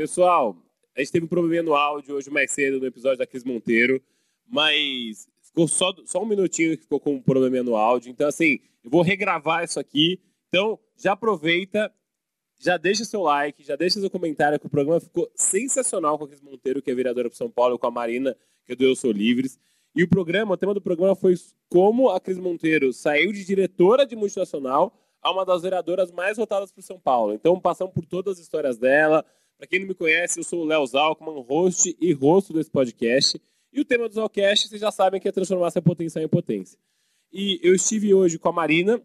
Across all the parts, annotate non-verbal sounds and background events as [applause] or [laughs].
Pessoal, a gente teve um probleminha no áudio hoje mais cedo no episódio da Cris Monteiro, mas ficou só, só um minutinho que ficou com um probleminha no áudio. Então, assim, eu vou regravar isso aqui. Então, já aproveita, já deixa seu like, já deixa seu comentário, que o programa ficou sensacional com a Cris Monteiro, que é vereadora para São Paulo, com a Marina, que é do Eu Sou Livres. E o programa, o tema do programa foi como a Cris Monteiro saiu de diretora de multinacional a uma das vereadoras mais votadas por São Paulo. Então, passamos por todas as histórias dela. Para quem não me conhece, eu sou o Léo Zalkman, host e rosto desse podcast. E o tema do Zalcast, vocês já sabem que é transformar essa potência em potência. E eu estive hoje com a Marina,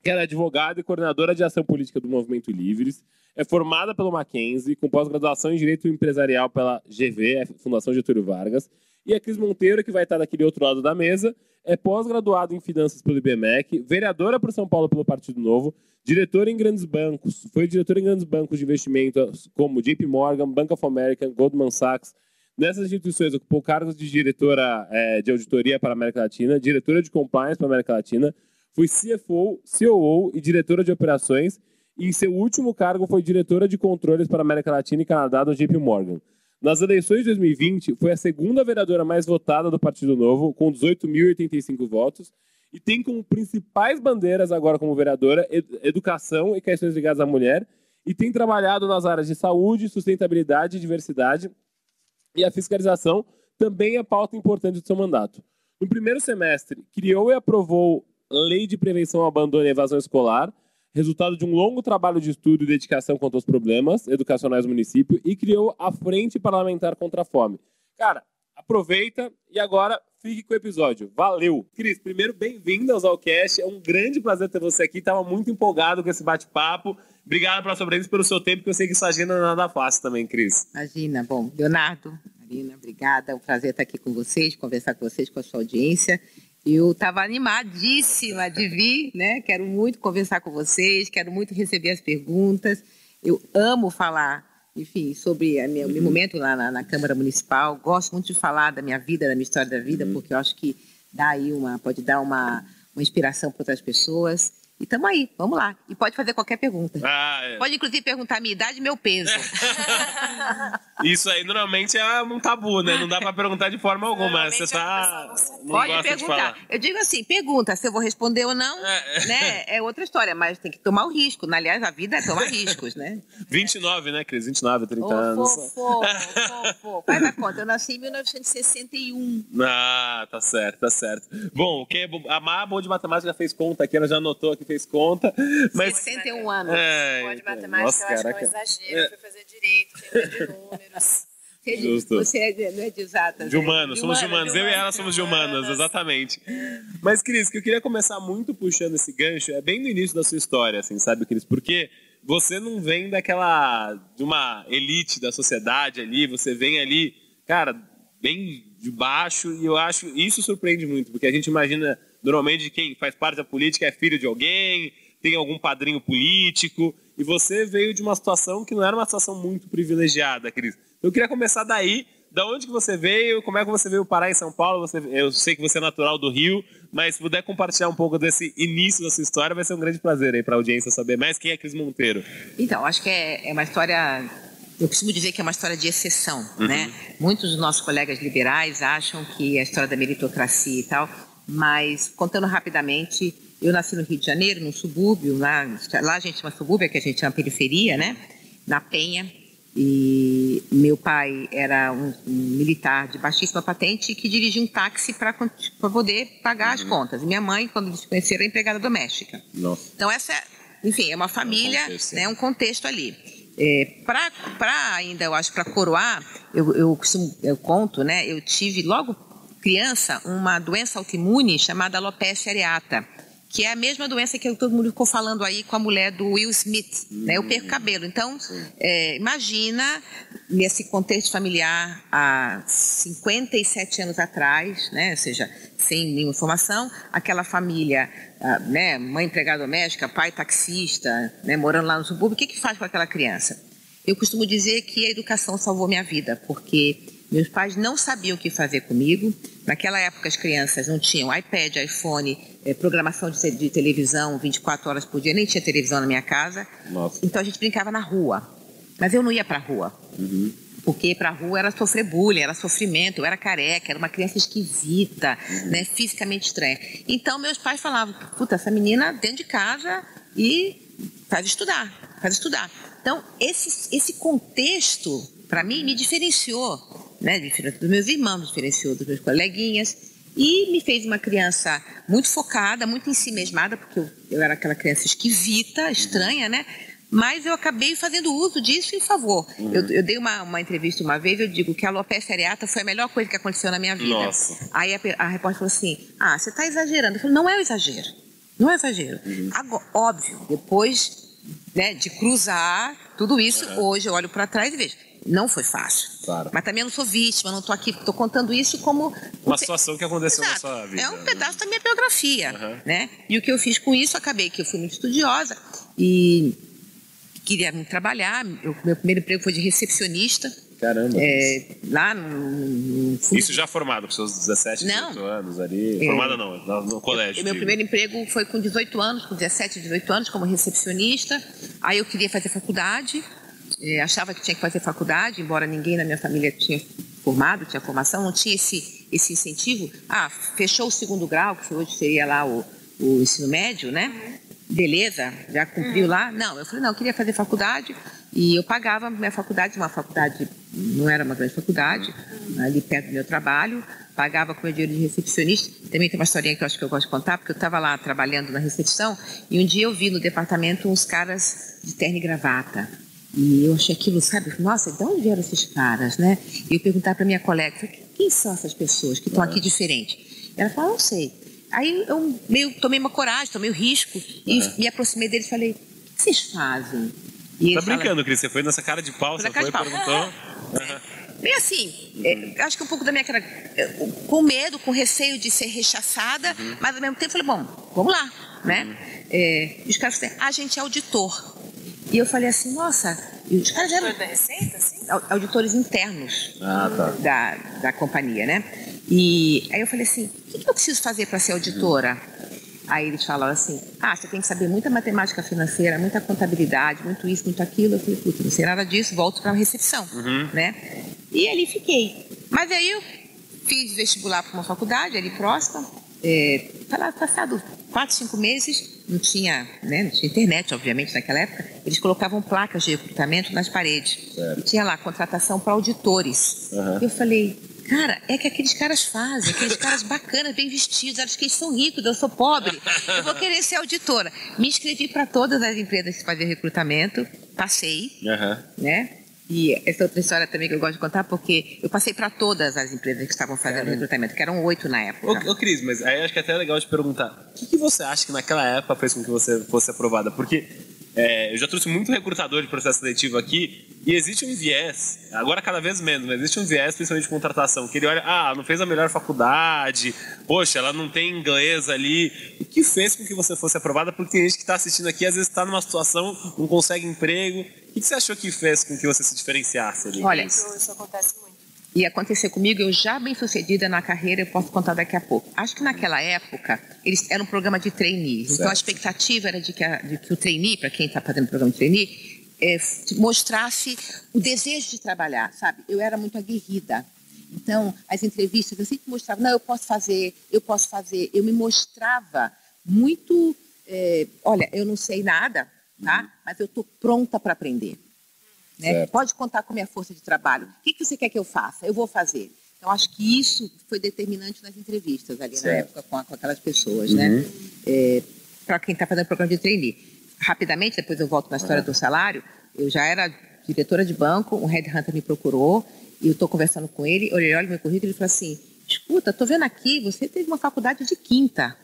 que era é advogada e coordenadora de ação política do Movimento Livres. É formada pelo Mackenzie, com pós-graduação em Direito Empresarial pela GV, Fundação Getúlio Vargas. E a Cris Monteiro, que vai estar daquele outro lado da mesa, é pós-graduada em Finanças pelo IBMEC, vereadora por São Paulo pelo Partido Novo, diretora em grandes bancos, foi diretora em grandes bancos de investimento como JP Morgan, Bank of America, Goldman Sachs. Nessas instituições ocupou cargos de diretora é, de auditoria para a América Latina, diretora de compliance para a América Latina, foi CFO, COO e diretora de operações, e seu último cargo foi diretora de controles para a América Latina e Canadá do JP Morgan. Nas eleições de 2020, foi a segunda vereadora mais votada do Partido Novo, com 18.085 votos, e tem como principais bandeiras agora como vereadora educação e questões ligadas à mulher, e tem trabalhado nas áreas de saúde, sustentabilidade diversidade, e a fiscalização também é pauta importante do seu mandato. No primeiro semestre, criou e aprovou Lei de Prevenção ao Abandono e Evasão Escolar, resultado de um longo trabalho de estudo e dedicação contra os problemas educacionais do município e criou a Frente Parlamentar contra a Fome. Cara, aproveita e agora fique com o episódio. Valeu! Cris, primeiro, bem-vindo ao Zalcast. É um grande prazer ter você aqui. Estava muito empolgado com esse bate-papo. Obrigado pela sua presença pelo seu tempo, que eu sei que sua agenda não é nada fácil também, Cris. Imagina. Bom, Leonardo, Marina, obrigada. É um prazer estar aqui com vocês, conversar com vocês, com a sua audiência. Eu estava animadíssima de vir, né? Quero muito conversar com vocês, quero muito receber as perguntas. Eu amo falar, enfim, sobre o meu, meu momento lá na, na, Câmara Municipal. Gosto muito de falar da minha vida, da minha história da vida, uhum. porque eu acho que dá aí uma, pode dar uma, uma inspiração para outras pessoas. E estamos aí, vamos lá. E pode fazer qualquer pergunta. Ah, é. Pode, inclusive, perguntar a minha idade e meu peso. [laughs] Isso aí normalmente é um tabu, né? Não dá para perguntar de forma alguma. Você tá. Pode perguntar. Eu digo assim: pergunta se eu vou responder ou não, é. né? É outra história, mas tem que tomar o risco. Aliás, a vida é tomar [laughs] riscos, né? 29, né, Cris? 29, 30 oh, anos. Fofo, fofo. Faz a conta. Eu nasci em 1961. Ah, tá certo, tá certo. Bom, quem é a Má, boa de matemática, já fez conta aqui, ela já anotou aqui fez conta. Mas... 61 anos. É, Pode então, matemática, nossa, eu acho que é um exagero. É. Fui fazer direito, tem de [laughs] números. Justo. Você é, não é de exatas. De humanos, né? somos de humanos. Eu e ela somos de humanas, exatamente. Mas, Cris, que eu queria começar muito puxando esse gancho é bem no início da sua história, assim, sabe, Cris? Porque você não vem daquela. de uma elite da sociedade ali, você vem ali, cara, bem de baixo, e eu acho. Isso surpreende muito, porque a gente imagina Normalmente quem faz parte da política é filho de alguém, tem algum padrinho político, e você veio de uma situação que não era uma situação muito privilegiada, Cris. Eu queria começar daí, da onde que você veio, como é que você veio parar em São Paulo? Você, eu sei que você é natural do Rio, mas se puder compartilhar um pouco desse início da sua história, vai ser um grande prazer aí para a audiência saber mais quem é Cris Monteiro. Então, acho que é, é uma história eu costumo dizer que é uma história de exceção, uhum. né? Muitos dos nossos colegas liberais acham que a história da meritocracia e tal mas, contando rapidamente, eu nasci no Rio de Janeiro, num subúrbio, lá, lá a gente chama subúrbio, que a gente chama periferia, né? Na Penha. E meu pai era um, um militar de baixíssima patente que dirigia um táxi para poder pagar uhum. as contas. E minha mãe, quando eles se conheceram, é empregada doméstica. Nossa. Então, essa, enfim, é uma família, é um contexto, né, um contexto ali. É, para ainda, eu acho, para coroar, eu, eu, costumo, eu conto, né? Eu tive logo criança uma doença autoimune chamada alopecia areata, que é a mesma doença que todo mundo ficou falando aí com a mulher do Will Smith, né? Eu perco cabelo. Então, é, imagina nesse contexto familiar há 57 anos atrás, né? Ou seja, sem nenhuma informação, aquela família, né? Mãe empregada doméstica, pai taxista, né? Morando lá no subúrbio, o que que faz com aquela criança? Eu costumo dizer que a educação salvou minha vida, porque meus pais não sabiam o que fazer comigo. Naquela época, as crianças não tinham iPad, iPhone, eh, programação de, televisão 24 horas por dia, nem tinha televisão na minha casa. Nossa. Então a gente brincava na rua. Mas eu não ia para a rua. Uhum. Porque para a rua era sofrer bullying, era sofrimento, eu era careca, era uma criança esquisita, uhum. né, fisicamente estranha. Então meus pais falavam, puta, essa menina dentro de casa e faz estudar, faz estudar. Então esse, esse contexto, para mim, me diferenciou, né, diferente dos meus irmãos, diferenciou dos meus coleguinhas e me fez uma criança muito focada, muito em si mesmada, porque eu, eu era aquela criança esquisita, estranha, né? mas eu acabei fazendo uso disso em favor. Uhum. Eu, eu, dei uma, uma, entrevista uma vez, eu digo que a alopecia areata foi a melhor coisa que aconteceu na minha vida. Nossa. Aí a, a repórter falou assim, ah, você está exagerando. Eu falei, não é um exagero, não é um exagero. Uhum. Agora, óbvio, depois né, de cruzar tudo isso, uhum. hoje eu olho para trás e vejo, não foi fácil. Claro. Mas também eu não sou vítima, não estou aqui, estou contando isso como... Uma situação que aconteceu Exato. na sua vida. É um pedaço da minha biografia, né? E o que eu fiz com isso, acabei que eu fui muito estudiosa e queria trabalhar. O meu primeiro emprego foi de recepcionista. Caramba. É, lá no, no Isso já formado, com seus 17, 18 não. anos ali? É, Formada não, no, no colégio. Eu, meu primeiro emprego foi com 18 anos, com 17, 18 anos, como recepcionista. Aí eu queria fazer faculdade, é, achava que tinha que fazer faculdade, embora ninguém na minha família tinha formado, tinha formação, não tinha esse, esse incentivo. Ah, fechou o segundo grau, que hoje seria lá o, o ensino médio, né? beleza, já cumpriu lá? Não, eu falei, não, eu queria fazer faculdade e eu pagava minha faculdade, uma faculdade, não era uma grande faculdade, ali perto do meu trabalho, pagava com meu dinheiro de recepcionista. Também tem uma historinha que eu acho que eu gosto de contar, porque eu estava lá trabalhando na recepção e um dia eu vi no departamento uns caras de terno e gravata. E eu achei aquilo, sabe, nossa, de onde vieram esses caras, né? E eu perguntava para minha colega, quem são essas pessoas que estão aqui diferente? Ela falou, não sei. Aí eu meio tomei uma coragem, tomei o um risco e uhum. me aproximei deles e falei: o que vocês fazem? E tá brincando, fala, Cris? Você foi nessa cara de pau, você foi, pau. perguntou. [laughs] Uhum. Bem assim, é, acho que um pouco da minha cara, é, com medo, com receio de ser rechaçada, uhum. mas ao mesmo tempo falei, bom, vamos lá, né? Uhum. É, e os caras falaram, ah, a gente é auditor. E eu falei assim, nossa, e os caras eram... da Receita, sim? Auditores internos ah, tá. da, da companhia, né? E aí eu falei assim, o que eu preciso fazer para ser auditora? Aí eles falaram assim, ah, você tem que saber muita matemática financeira, muita contabilidade, muito isso, muito aquilo. Eu falei, puta, não sei nada disso, volto para a recepção, uhum. né? E ali fiquei. Mas aí eu fiz vestibular para uma faculdade ali próxima, é, passado quatro, cinco meses, não tinha, né, não tinha internet, obviamente, naquela época, eles colocavam placas de recrutamento nas paredes. Certo. E tinha lá contratação para auditores. Uhum. Eu falei, Cara, é que aqueles caras fazem, aqueles caras bacanas, bem vestidos, acho que eles são ricos, eu sou pobre, eu vou querer ser auditora. Me inscrevi para todas as empresas que faziam recrutamento, passei, uhum. né? E essa outra história também que eu gosto de contar, porque eu passei para todas as empresas que estavam fazendo recrutamento, que eram oito na época. Ô, ô, Cris, mas aí acho que é até legal te perguntar, o que, que você acha que naquela época fez com que você fosse aprovada? Porque é, eu já trouxe muito recrutador de processo seletivo aqui e existe um viés, agora cada vez menos, mas existe um viés, principalmente de contratação, que ele olha, ah, não fez a melhor faculdade, poxa, ela não tem inglês ali. O que fez com que você fosse aprovada? Porque tem gente que está assistindo aqui, às vezes está numa situação, não consegue emprego. O que você achou que fez com que você se diferenciasse ali? Olha, isso, isso acontece muito e acontecer comigo, eu já bem sucedida na carreira, eu posso contar daqui a pouco. Acho que naquela época, eles era um programa de trainees. Então a expectativa era de que, a, de que o trainee, para quem está fazendo o programa de trainee, é, mostrasse o desejo de trabalhar, sabe? Eu era muito aguerrida. Então, as entrevistas, eu sempre mostrava, não, eu posso fazer, eu posso fazer. Eu me mostrava muito, é, olha, eu não sei nada, tá? Uhum. Mas eu estou pronta para aprender. Né? Pode contar com a minha força de trabalho. O que, que você quer que eu faça? Eu vou fazer. Então, acho que isso foi determinante nas entrevistas ali certo. na época com, com, aquelas pessoas, né? uhum. né? É, Para quem está fazendo programa de trainee. Rapidamente, depois eu volto na história uhum. do salário, eu já era diretora de banco, um headhunter me procurou, e eu estou conversando com ele, olha, olha meu currículo, ele falou assim, escuta, estou vendo aqui, você teve uma faculdade de quinta.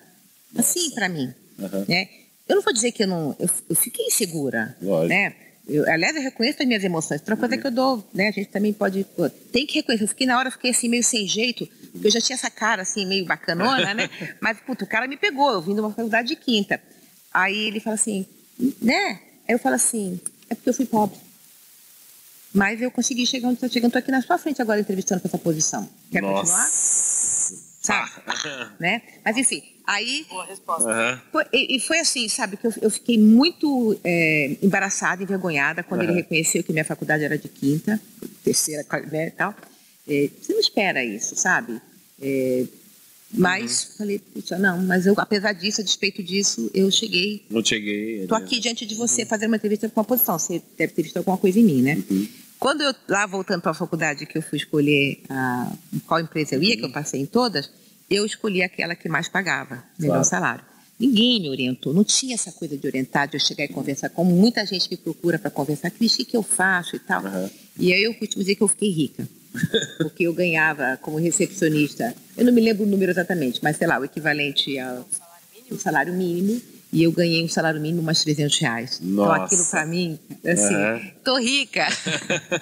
Assim para mim. Uhum. Né? Eu não vou dizer que eu não... Eu, eu fiquei insegura, Lógico. né? Eu, aliás, eu reconheço as minhas emoções. Outra coisa uhum. que eu dou, né? A gente também pode. Pô, tem que reconhecer. Eu fiquei na hora, fiquei assim, meio sem jeito, porque eu já tinha essa cara, assim, meio bacanona, né? [laughs] Mas, puto, o cara me pegou, eu vim de uma faculdade de quinta. Aí ele fala assim, né? Aí eu falo assim, é porque eu fui pobre. Mas eu consegui chegar onde estou chegando. Estou aqui na sua frente agora entrevistando com essa posição. Quer Nossa. continuar? Sabe? [laughs] né? Mas enfim, aí. Boa resposta. Uhum. Foi, e, e, foi assim, sabe, que eu, eu fiquei muito é, embaraçada, envergonhada quando uhum. ele reconheceu que minha faculdade era de quinta, terceira, né, e tal. É, você não espera isso, sabe? É, mas uhum. falei, puxa, não, mas eu, apesar disso, a despeito disso, eu cheguei. Não cheguei. Estou aqui diante de você uhum. fazendo uma entrevista com uma posição. Você deve ter visto alguma coisa em mim, né? Uhum. Quando eu, lá voltando para a faculdade, que eu fui escolher a, qual empresa eu ia, que eu passei em todas, eu escolhi aquela que mais pagava, melhor claro. salário. Ninguém me orientou, não tinha essa coisa de orientar, de eu chegar e conversar, como muita gente me procura para conversar, Cris, o que eu faço e tal. Uhum. E aí eu costumo dizer que eu fiquei rica, [laughs] porque eu ganhava como recepcionista, eu não me lembro o número exatamente, mas sei lá, o equivalente ao salário mínimo e eu ganhei um salário mínimo umas 300 reais. Nossa. Então aquilo para mim, assim, uhum. tô rica.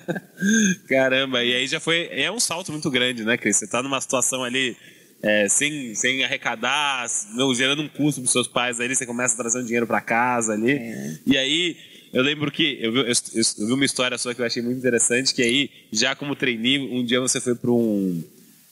[laughs] Caramba, e aí já foi, é um salto muito grande, né, Cris? Você tá numa situação ali é, sem, sem arrecadar, não, gerando um custo para seus pais, aí você começa a trazer um dinheiro para casa ali. É. E aí, eu lembro que eu vi, eu, eu vi, uma história sua que eu achei muito interessante, que aí, já como trainee, um dia você foi para um,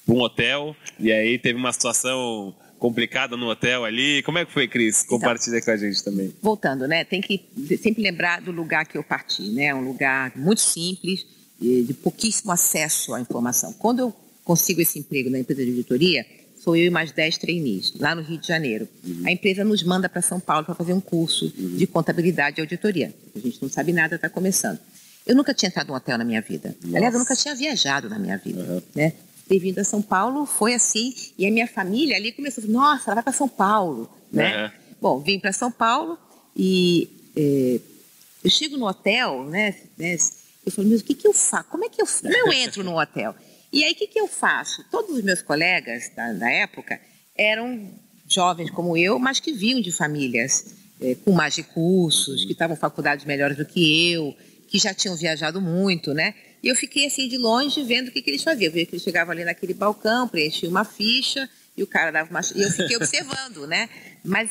um hotel, e aí teve uma situação complicada no hotel ali. Como é que foi, Cris? Então, Compartilha então, com a gente também. Voltando, né? Tem que sempre lembrar do lugar que eu parti, né? Um lugar muito simples, de pouquíssimo acesso à informação. Quando eu consigo esse emprego na empresa de auditoria, sou eu e mais 10 trainees, lá no Rio de Janeiro. Uhum. A empresa nos manda para São Paulo para fazer um curso uhum. de contabilidade e auditoria. A gente não sabe nada, está começando. Eu nunca tinha entrado num hotel na minha vida. Nossa. Aliás, eu nunca tinha viajado na minha vida. Uhum. Né? ter vindo a São Paulo foi assim, e a minha família ali começou a nossa, ela vai para São Paulo, né? Uhum. Bom, vim para São Paulo e é, eu chego no hotel, né, né eu falo, mas o que, que eu faço? Como é que eu, como eu entro no hotel? E aí, o que, que eu faço? Todos os meus colegas da, da época eram jovens como eu, mas que vinham de famílias é, com mais recursos, que estavam em faculdades melhores do que eu, que já tinham viajado muito, né? E eu fiquei assim de longe vendo o que, que eles faziam. Eu via que eles chegavam ali naquele balcão, preenchiam uma ficha e o cara dava uma. E eu fiquei observando, né? Mas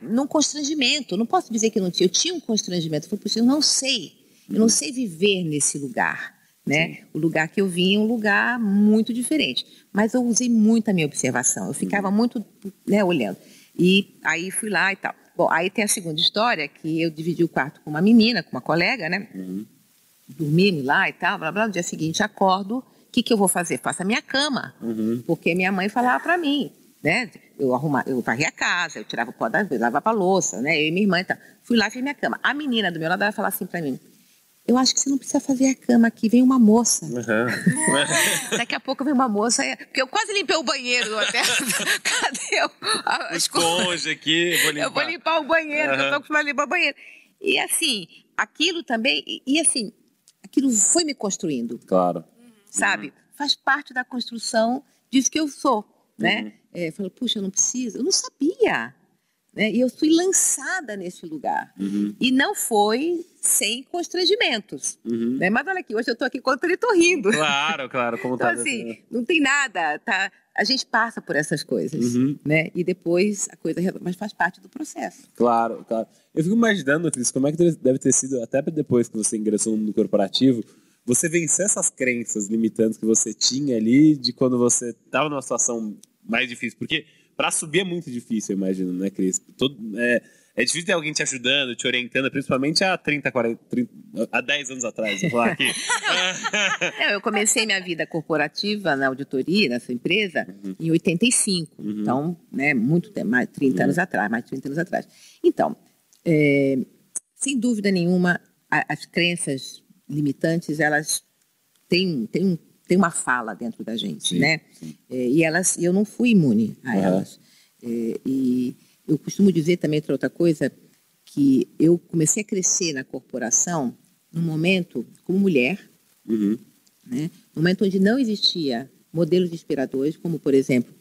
num constrangimento. Não posso dizer que não tinha. Eu tinha um constrangimento. Eu falei, eu não sei. Eu não sei viver nesse lugar. Né? O lugar que eu vim é um lugar muito diferente. Mas eu usei muito a minha observação. Eu ficava uhum. muito né, olhando. E aí fui lá e tal. Bom, aí tem a segunda história, que eu dividi o quarto com uma menina, com uma colega, né? Uhum lá e tal, blá blá. No dia seguinte acordo, o que, que eu vou fazer? Faço a minha cama. Uhum. Porque minha mãe falava para mim, né? Eu arrumava, eu varria a casa, eu tirava o pó da vez, lavava a louça, né? Eu e minha irmã e tal. Fui lá e fiz minha cama. A menina do meu lado vai falar assim para mim: eu acho que você não precisa fazer a cama aqui, vem uma moça. Uhum. [laughs] Daqui a pouco vem uma moça, porque eu quase limpei o banheiro do hotel. [laughs] Cadê o, a, esponja aqui? Vou limpar. Eu vou limpar o banheiro, uhum. eu tô acostumada a limpar o banheiro. E assim, aquilo também, e, e assim, aquilo foi me construindo. Claro. Sabe? Uhum. Faz parte da construção disso que eu sou, né? Uhum. É, falou, puxa, eu não preciso. Eu não sabia. Né? E eu fui lançada nesse lugar. Uhum. E não foi sem constrangimentos. Uhum. Né? Mas olha aqui, hoje eu estou aqui contra ele, estou rindo. Claro, claro. Como então, tá assim, não tem nada. Tá, a gente passa por essas coisas, uhum. né? E depois a coisa, mas faz parte do processo. Claro, claro. Eu fico imaginando, Cris, como é que deve ter sido, até depois que você ingressou no mundo corporativo, você vencer essas crenças limitantes que você tinha ali de quando você estava numa situação mais difícil. Porque para subir é muito difícil, eu imagino, né, Cris? Todo, é, é difícil ter alguém te ajudando, te orientando, principalmente há 30, 40, 30, há 10 anos atrás, vou falar aqui. [laughs] Não, eu comecei minha vida corporativa na auditoria, nessa empresa, uhum. em 85. Uhum. Então, né, muito tempo, mais 30 uhum. anos atrás, mais de 30 anos atrás. Então, é, sem dúvida nenhuma, as crenças limitantes, elas têm, têm, têm uma fala dentro da gente, sim, né? Sim. É, e elas, eu não fui imune a elas. É, e eu costumo dizer também outra coisa, que eu comecei a crescer na corporação num momento como mulher, uhum. né? num momento onde não existia modelos inspiradores, como, por exemplo,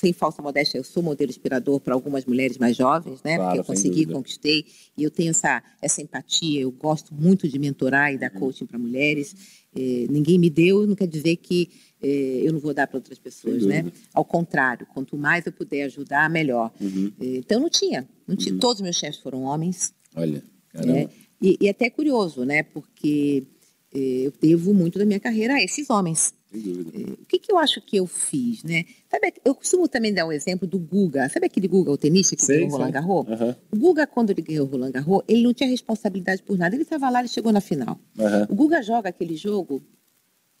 sem falsa modéstia, eu sou modelo inspirador para algumas mulheres mais jovens, né? Claro, porque eu consegui, conquistei, e eu tenho essa, essa empatia, eu gosto muito de mentorar e dar uhum. coaching para mulheres. Eh, ninguém me deu, não quer dizer que eh, eu não vou dar para outras pessoas, né? Ao contrário, quanto mais eu puder ajudar, melhor. Uhum. Eh, então não tinha, não tinha. Uhum. Todos os meus chefes foram homens. Olha, caramba. Né? E, e até curioso, né? Porque eu devo muito da minha carreira a esses homens. É, o que, que eu acho que eu fiz, né? Sabe, eu costumo também dar um exemplo do Guga. Sabe aquele Guga, o tenista que ganhou o Roland Garros? Uhum. O Guga, quando ele ganhou o Roland Garros, ele não tinha responsabilidade por nada. Ele estava lá, ele chegou na final. Uhum. O Guga joga aquele jogo,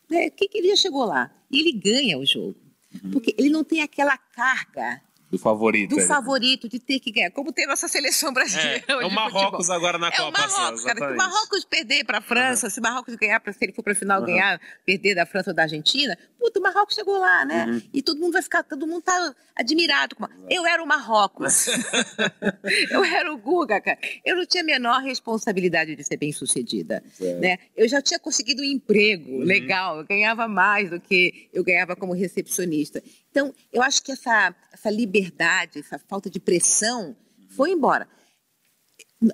né? que, que ele já chegou lá? E ele ganha o jogo. Uhum. Porque ele não tem aquela carga do favorito. Do favorito, de ter que ganhar. Como tem nossa seleção brasileira. É, é o Marrocos futebol. agora na é Copa. É o Marrocos, cara. Se o Marrocos perder para a França, uhum. se o Marrocos ganhar, se ele for para a final uhum. ganhar, perder da França ou da Argentina, puta, o Marrocos chegou lá, né? Uhum. E todo mundo vai ficar, todo mundo tá admirado. Eu era o Marrocos. [laughs] eu era o Guga, cara. Eu não tinha a menor responsabilidade de ser bem sucedida. Né? Eu já tinha conseguido um emprego uhum. legal, eu ganhava mais do que eu ganhava como recepcionista. Então, eu acho que essa, essa liberdade, essa falta de pressão foi embora.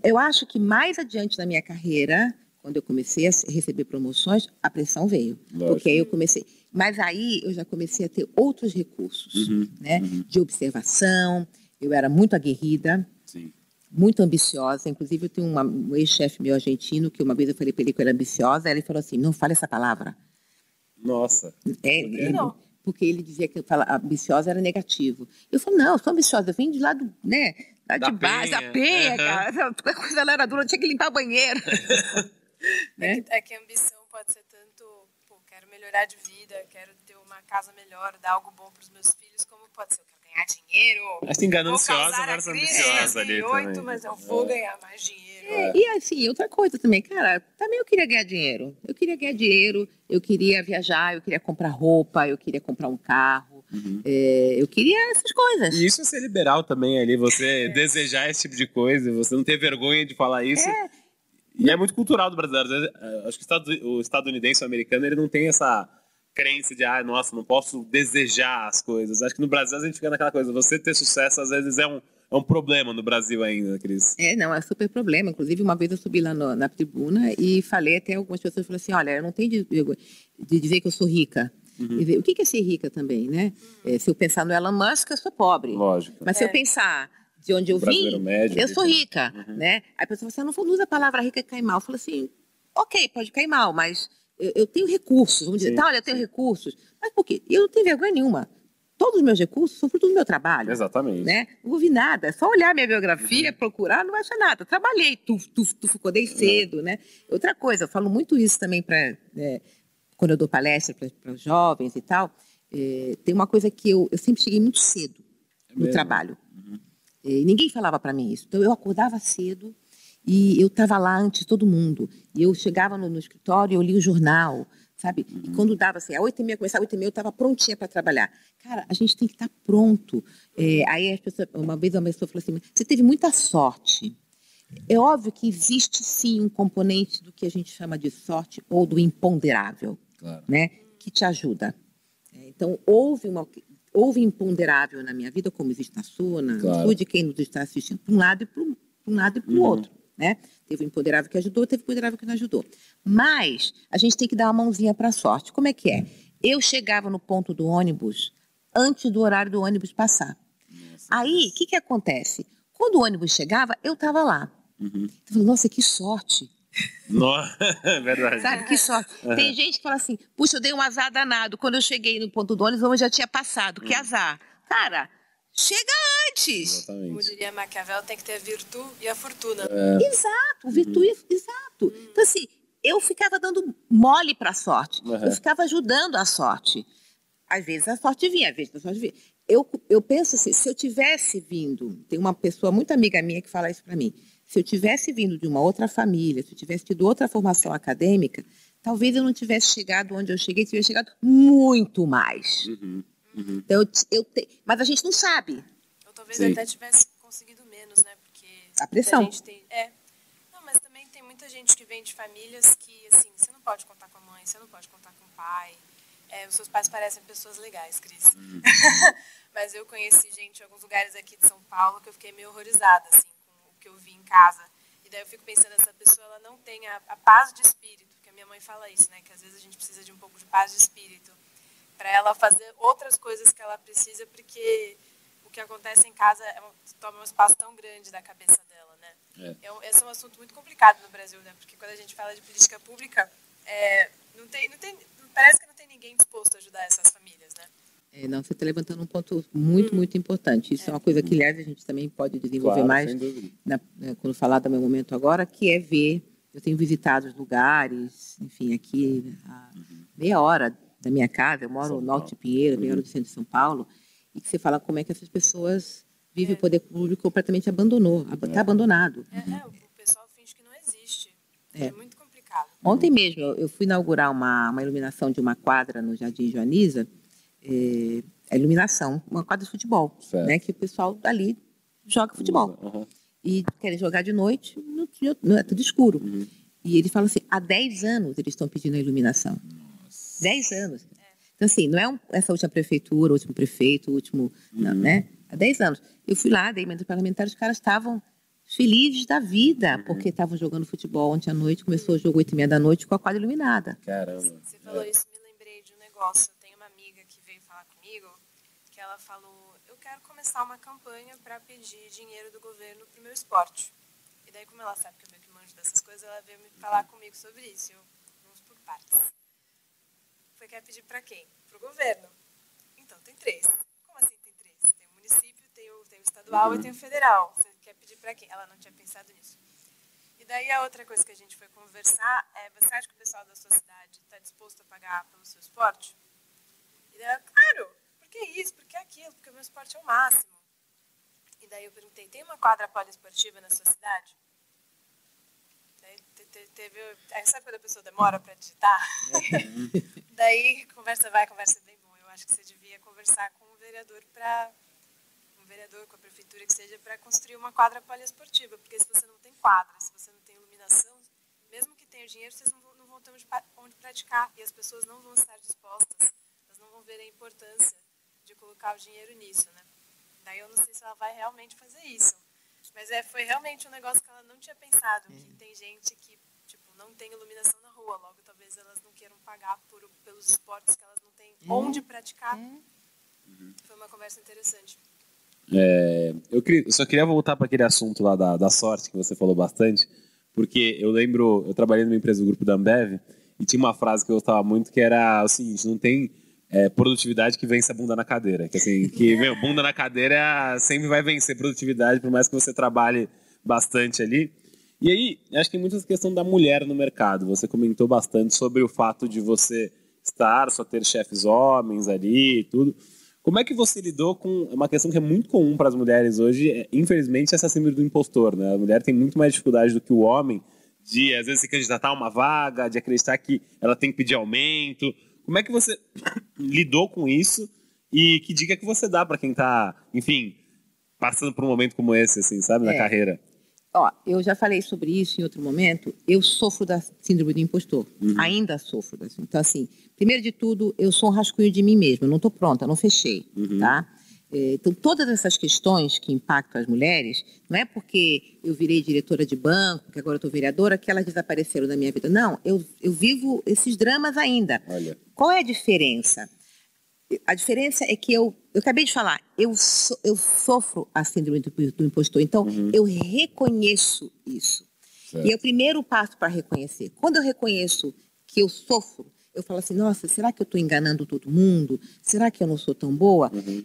Eu acho que mais adiante na minha carreira, quando eu comecei a receber promoções, a pressão veio. Lógico. Porque aí eu comecei. Mas aí eu já comecei a ter outros recursos, uhum, né? Uhum. De observação. Eu era muito aguerrida. Sim. Muito ambiciosa. Inclusive, eu tenho uma, um ex-chefe meu argentino que uma vez eu falei para ele que eu era ambiciosa. Ele falou assim: não fale essa palavra. Nossa. É, é, não porque ele dizia que falar ambiciosa era negativo. Eu falei, não, eu sou ambiciosa, eu vim de lá do, né, lá da de baixo, da penha, uhum. cara. A coisa lá era dura, eu tinha que limpar banheiro. [laughs] né? é, que, é que a ambição pode ser tanto, pô, quero melhorar de vida, quero ter uma casa melhor, dar algo bom para os meus filhos, como pode ser, eu ganhar dinheiro. Assim, gananciosa versus ambiciosa ali também. mas eu vou é. ganhar mais dinheiro. É, e assim, outra coisa também, cara, também eu queria ganhar dinheiro. Eu queria ganhar dinheiro, eu queria viajar, eu queria comprar roupa, eu queria comprar um carro. Uhum. É, eu queria essas coisas. E isso é ser liberal também ali, você é. desejar esse tipo de coisa, você não ter vergonha de falar isso. É. E é muito cultural do brasileiro. Acho que o estadunidense o americano ele não tem essa crença de, ah, nossa, não posso desejar as coisas. Acho que no Brasil a gente fica naquela coisa, você ter sucesso às vezes é um é um problema no Brasil ainda, Cris. É, não, é super problema. Inclusive, uma vez eu subi lá no, na tribuna e falei até algumas pessoas, falei assim, olha, eu não tenho de, de dizer que eu sou rica. Uhum. o que é ser rica também, né? É, se eu pensar no Elon Musk, eu sou pobre. Lógico. Mas é. se eu pensar de onde eu vim, médio, eu sou rica, uhum. né? Aí a pessoa fala assim, não usa a palavra rica que cai mal. Eu falo assim, ok, pode cair mal, mas eu, eu tenho recursos. Vamos dizer, sim, tá, olha, eu tenho sim. recursos. Mas por quê? Eu não tenho vergonha nenhuma todos os meus recursos são fruto do meu trabalho. Exatamente. Né? Não ouvi nada, é só olhar minha biografia, uhum. procurar, não vai achar nada. Trabalhei, tu, tu, tu acordei é. cedo, né? Outra coisa, eu falo muito isso também para é, quando eu dou palestra para os jovens e tal. É, tem uma coisa que eu, eu sempre cheguei muito cedo é no trabalho. Uhum. É, ninguém falava para mim isso. Então eu acordava cedo e eu estava lá antes de todo mundo. E eu chegava no, no escritório, eu lia o jornal, sabe? Uhum. E quando dava assim, a oito e meia, começava oito e meia, eu estava prontinha para trabalhar. Cara, a gente tem que estar tá pronto. É, aí as pessoas, uma vez uma pessoa falou assim, você teve muita sorte. É óbvio que existe sim um componente do que a gente chama de sorte ou do imponderável, claro. né? Que te ajuda. É, então, houve uma houve imponderável na minha vida, como existe na sua, na claro. sua de quem nos está assistindo, para um lado e para um lado e para o uhum. outro né? Teve o empoderável que ajudou, teve o empoderável que não ajudou. Mas a gente tem que dar uma mãozinha para a sorte. Como é que é? Eu chegava no ponto do ônibus antes do horário do ônibus passar. Nossa, Aí, o que, que acontece? Quando o ônibus chegava, eu estava lá. Uhum. Eu falei, nossa, que sorte. Nossa, [laughs] é verdade. Sabe, que sorte. Uhum. Tem gente que fala assim, puxa, eu dei um azar danado. Quando eu cheguei no ponto do ônibus, eu já tinha passado. Que uhum. azar. Cara, chega antes. Exatamente. Como diria Maquiavel, tem que ter a virtude e a fortuna. É. Exato, virtude, uhum. exato. Uhum. Então, assim, eu ficava dando mole para a sorte. Uhum. Eu ficava ajudando a sorte. Às vezes a sorte vinha, às vezes a sorte vinha. Eu, eu penso assim, se eu tivesse vindo, tem uma pessoa muito amiga minha que fala isso para mim, se eu tivesse vindo de uma outra família, se eu tivesse tido outra formação acadêmica, talvez eu não tivesse chegado onde eu cheguei, tivesse chegado muito mais. Uhum. Uhum. Então, eu, eu te... Mas a gente não sabe. Ou talvez Sim. até tivesse conseguido menos, né? Porque a pressão. Tem... É. Não, mas também tem muita gente que vem de famílias que, assim, você não pode contar com a mãe, você não pode contar com o pai. É, os seus pais parecem pessoas legais, Cris. Uhum. [laughs] mas eu conheci gente em alguns lugares aqui de São Paulo que eu fiquei meio horrorizada, assim, com o que eu vi em casa. E daí eu fico pensando, essa pessoa ela não tem a, a paz de espírito, porque a minha mãe fala isso, né? Que às vezes a gente precisa de um pouco de paz de espírito para ela fazer outras coisas que ela precisa, porque o que acontece em casa é toma um espaço tão grande da cabeça dela, né? É. É um, esse é um assunto muito complicado no Brasil, né? Porque quando a gente fala de política pública, é, não tem, não tem, parece que não tem ninguém disposto a ajudar essas famílias, né? É, não, você está levantando um ponto muito, hum. muito importante. Isso é. é. uma coisa que, aliás, a gente também pode desenvolver claro, mais na, né, quando falar do meu momento agora, que é ver. Eu tenho visitado os lugares, enfim, aqui a meia hora da minha casa, eu moro no Alto de Pinheiro, meia hora do centro de São Paulo, e que você fala como é que essas pessoas vivem é. o poder público completamente abandonou, está é. abandonado. É, é, o pessoal finge que não existe. É, é muito complicado. Ontem mesmo eu fui inaugurar uma, uma iluminação de uma quadra no Jardim Joaniza, é, a iluminação, uma quadra de futebol, certo. né, que o pessoal dali joga futebol. Uhum. E querem jogar de noite, no, no, é tudo escuro. Uhum. E ele fala assim, há 10 anos eles estão pedindo a iluminação. 10 anos. Então, assim, não é um, essa última prefeitura, o último prefeito, o último. Uhum. Não, né? Há 10 anos. Eu fui lá, dei emenda parlamentar, os caras estavam felizes da vida, uhum. porque estavam jogando futebol ontem à noite, começou o jogo 8 e meia da noite com a quadra iluminada. Caramba. Você falou é. isso, me lembrei de um negócio. Eu tenho uma amiga que veio falar comigo, que ela falou, eu quero começar uma campanha para pedir dinheiro do governo para o meu esporte. E daí, como ela sabe que eu meio que manjo dessas coisas, ela veio me falar comigo sobre isso. Eu, vamos por partes. Você quer pedir para quem? Para o governo. Então, tem três. Como assim tem três? Tem o município, tem o, tem o estadual uhum. e tem o federal. Você quer pedir para quem? Ela não tinha pensado nisso. E daí a outra coisa que a gente foi conversar é, você acha que o pessoal da sua cidade está disposto a pagar pelo seu esporte? E daí, claro, por que isso? Por que aquilo? Porque o meu esporte é o máximo. E daí eu perguntei, tem uma quadra poliesportiva na sua cidade? teve. Aí sabe quando a pessoa demora para digitar? [laughs] Daí conversa vai, conversa bem bom. Eu acho que você devia conversar com o vereador para o vereador, com a prefeitura que seja para construir uma quadra poliesportiva, porque se você não tem quadra, se você não tem iluminação, mesmo que tenha dinheiro, vocês não vão, não vão ter onde, onde praticar e as pessoas não vão estar dispostas, elas não vão ver a importância de colocar o dinheiro nisso, né? Daí eu não sei se ela vai realmente fazer isso. Mas é, foi realmente um negócio que ela não tinha pensado, que é. tem gente que não tem iluminação na rua, logo talvez elas não queiram pagar por, pelos esportes que elas não têm é. onde praticar. É. Foi uma conversa interessante. É, eu, queria, eu, só queria voltar para aquele assunto lá da, da sorte que você falou bastante, porque eu lembro, eu trabalhei numa empresa do grupo da Ambev e tinha uma frase que eu gostava muito que era o seguinte: não tem é, produtividade que vence a bunda na cadeira. Que assim, que [laughs] meu, bunda na cadeira sempre vai vencer produtividade, por mais que você trabalhe bastante ali. E aí, acho que tem muita questão da mulher no mercado. Você comentou bastante sobre o fato de você estar, só ter chefes homens ali e tudo. Como é que você lidou com uma questão que é muito comum para as mulheres hoje? É, infelizmente, essa síndrome do impostor. Né? A mulher tem muito mais dificuldade do que o homem de, às vezes, se candidatar a uma vaga, de acreditar que ela tem que pedir aumento. Como é que você [coughs] lidou com isso? E que dica que você dá para quem está, enfim, passando por um momento como esse, assim, sabe, na é. carreira? Ó, eu já falei sobre isso em outro momento. Eu sofro da síndrome do impostor. Uhum. Ainda sofro. Da... Então, assim, primeiro de tudo, eu sou um rascunho de mim mesma. Eu não estou pronta, não fechei, uhum. tá? É, então, todas essas questões que impactam as mulheres, não é porque eu virei diretora de banco, que agora eu estou vereadora, que elas desapareceram da minha vida. Não, eu, eu vivo esses dramas ainda. Olha. Qual é a diferença? A diferença é que eu, eu acabei de falar, eu, so, eu sofro a síndrome do, do impostor, então uhum. eu reconheço isso. Certo. E é o primeiro passo para reconhecer. Quando eu reconheço que eu sofro, eu falo assim: nossa, será que eu estou enganando todo mundo? Será que eu não sou tão boa? Uhum.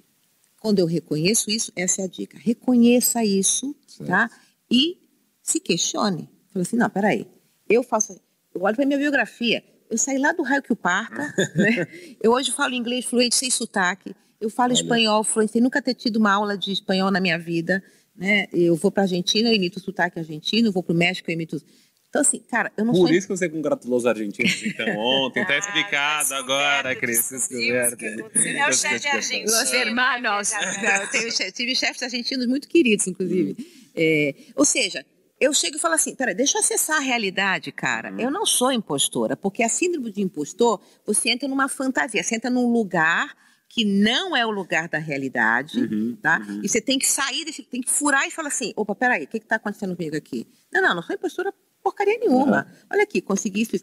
Quando eu reconheço isso, essa é a dica. Reconheça isso, certo. tá? E se questione. Fala assim: não, peraí. Eu faço. Eu olho para minha biografia. Eu saí lá do raio que o parta, [laughs] né? Eu hoje falo inglês fluente, sem sotaque. Eu falo Olha. espanhol fluente, sem nunca ter tido uma aula de espanhol na minha vida, né? Eu vou para a Argentina, eu imito o sotaque argentino, eu vou para o México, eu imito... Então, assim, cara, eu não Por sou... isso que você congratulou os argentinos, então, [laughs] ontem. Tá explicado ah, agora, Cris. Descoberto. É o chefe argentino. Os hermanos. Eu tive chefes argentinos muito queridos, inclusive. Hum. É, ou seja, eu chego e falo assim, peraí, deixa eu acessar a realidade, cara. Uhum. Eu não sou impostora, porque a síndrome de impostor, você entra numa fantasia, você entra num lugar que não é o lugar da realidade, uhum, tá? Uhum. E você tem que sair, desse, tem que furar e falar assim, opa, peraí, o que está acontecendo comigo aqui? Não, não, não sou impostora porcaria nenhuma. Uhum. Olha aqui, consegui isso.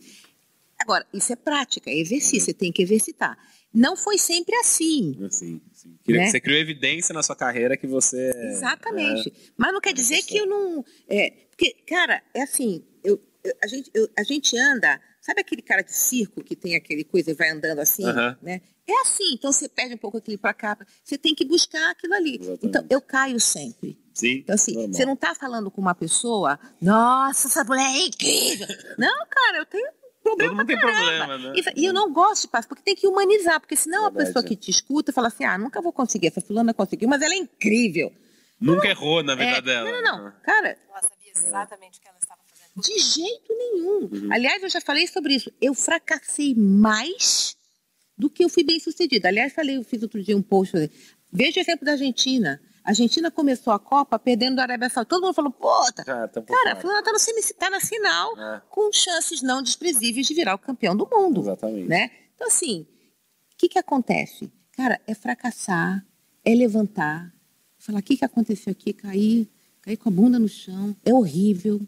Agora, isso é prática, é exercício, você tem que exercitar. Não foi sempre assim. Sim, sim. Né? Você criou evidência na sua carreira que você. Exatamente. É, Mas não quer dizer que eu não. É, porque, cara, é assim, eu, eu, a, gente, eu, a gente anda Sabe aquele cara de circo que tem aquele coisa e vai andando assim, Aham. né? É assim, então você perde um pouco aquele para cá. Você tem que buscar aquilo ali. Exatamente. Então eu caio sempre. Sim. Então, assim, normal. você não está falando com uma pessoa, nossa, essa mulher é incrível. Não, cara, eu tenho problema. Todo problema, né? E, e eu não gosto de passar, porque tem que humanizar, porque senão a Verdade, pessoa é. que te escuta fala assim: ah, nunca vou conseguir, essa fulana conseguiu, mas ela é incrível. Nunca errou na vida É, dela. Não, não, não. Cara, sabia exatamente o que ela estava fazendo. de jeito nenhum. Uhum. Aliás, eu já falei sobre isso. Eu fracassei mais do que eu fui bem sucedida. Aliás, falei, eu fiz outro dia um post. falei, Veja o exemplo da Argentina. A Argentina começou a Copa perdendo da Arábia Saudita. Todo mundo falou, puta, Cara, tá cara, a fulana tá, no, tá na final É. com chances não desprezíveis de virar o campeão do mundo. Exatamente. Né? Então, assim, o que, que acontece? Cara, é fracassar, é levantar, falar, o que, que aconteceu aqui? Cair, cair com a bunda no chão, é horrível.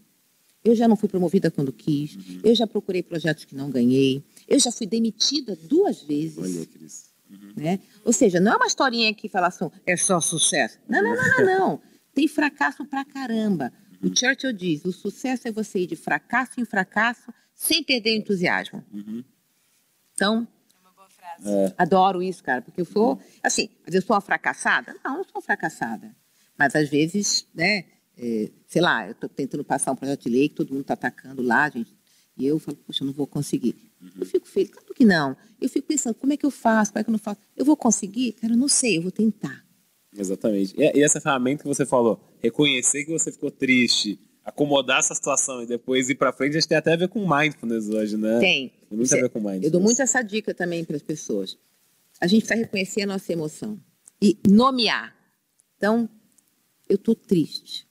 Eu já não fui promovida quando quis, Uhum. eu já procurei projetos que não ganhei, eu já fui demitida duas vezes. Olha, Cris. Né? Ou seja, não é uma historinha que fala assim, é só sucesso. Não, não, não, não, [laughs] não. Tem fracasso pra caramba. O Churchill diz, o sucesso é você ir de fracasso em fracasso sem perder o entusiasmo. Uhum. Então, É uma boa frase. É. adoro isso, cara, porque eu sou, assim, às vezes eu sou uma fracassada? Não, não sou uma fracassada. Mas às vezes, né, é, sei lá, eu estou tentando passar um projeto de lei que todo mundo está atacando lá, gente, e eu falo, poxa, eu não vou conseguir. Eu fico feliz, claro que não. Eu fico pensando, como é que eu faço, como é que eu não faço? Eu vou conseguir? Cara, eu não sei, eu vou tentar. Exatamente. E, e essa ferramenta que você falou, reconhecer que você ficou triste, acomodar essa situação e depois ir pra frente, acho que tem até a ver com mindfulness hoje, né? Tem. Tem muito Você- a ver com mindfulness. Eu dou muito essa dica também para as pessoas. A gente precisa reconhecer a nossa emoção e nomear. Então, eu estou triste.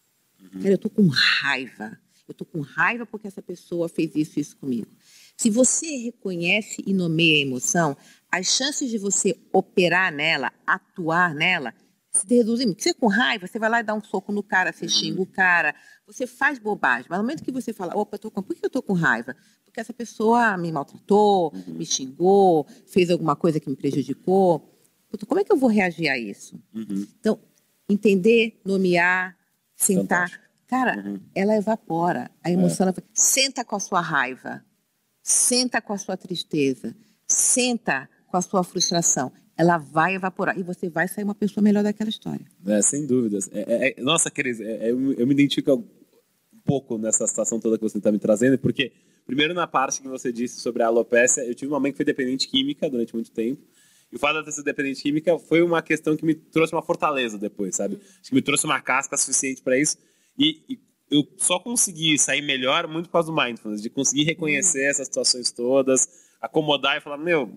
Cara, eu estou com raiva. Eu estou com raiva porque essa pessoa fez isso e isso comigo. Se você reconhece e nomeia a emoção, as chances de você operar nela, atuar nela, se reduzem muito. Você com raiva, você vai lá e dá um soco no cara, você xinga o cara, você faz bobagem. Mas no momento que você fala, opa, eu tô com... por que eu estou com raiva? Porque essa pessoa me maltratou, me xingou, fez alguma coisa que me prejudicou. Puta, como é que eu vou reagir a isso? Uhum. Então, entender, nomear, sentar. Fantástico. Cara, Uhum. ela evapora. A emoção, ela... senta com a sua raiva, senta com a sua tristeza, senta com a sua frustração. Ela vai evaporar e você vai sair uma pessoa melhor daquela história. É, sem dúvidas. É, é- é- nossa, Cris, é- é- eu, eu me identifico um pouco nessa situação toda que você está me trazendo, porque, primeiro, na parte que você disse sobre a alopecia, eu tive uma mãe que foi dependente química durante muito tempo. E o fato de eu sido dependente química foi uma questão que me trouxe uma fortaleza depois, sabe? Acho que me trouxe uma casca suficiente para isso. E, e eu só consegui sair melhor muito por causa do mindfulness, de conseguir reconhecer essas situações todas, acomodar e falar, meu,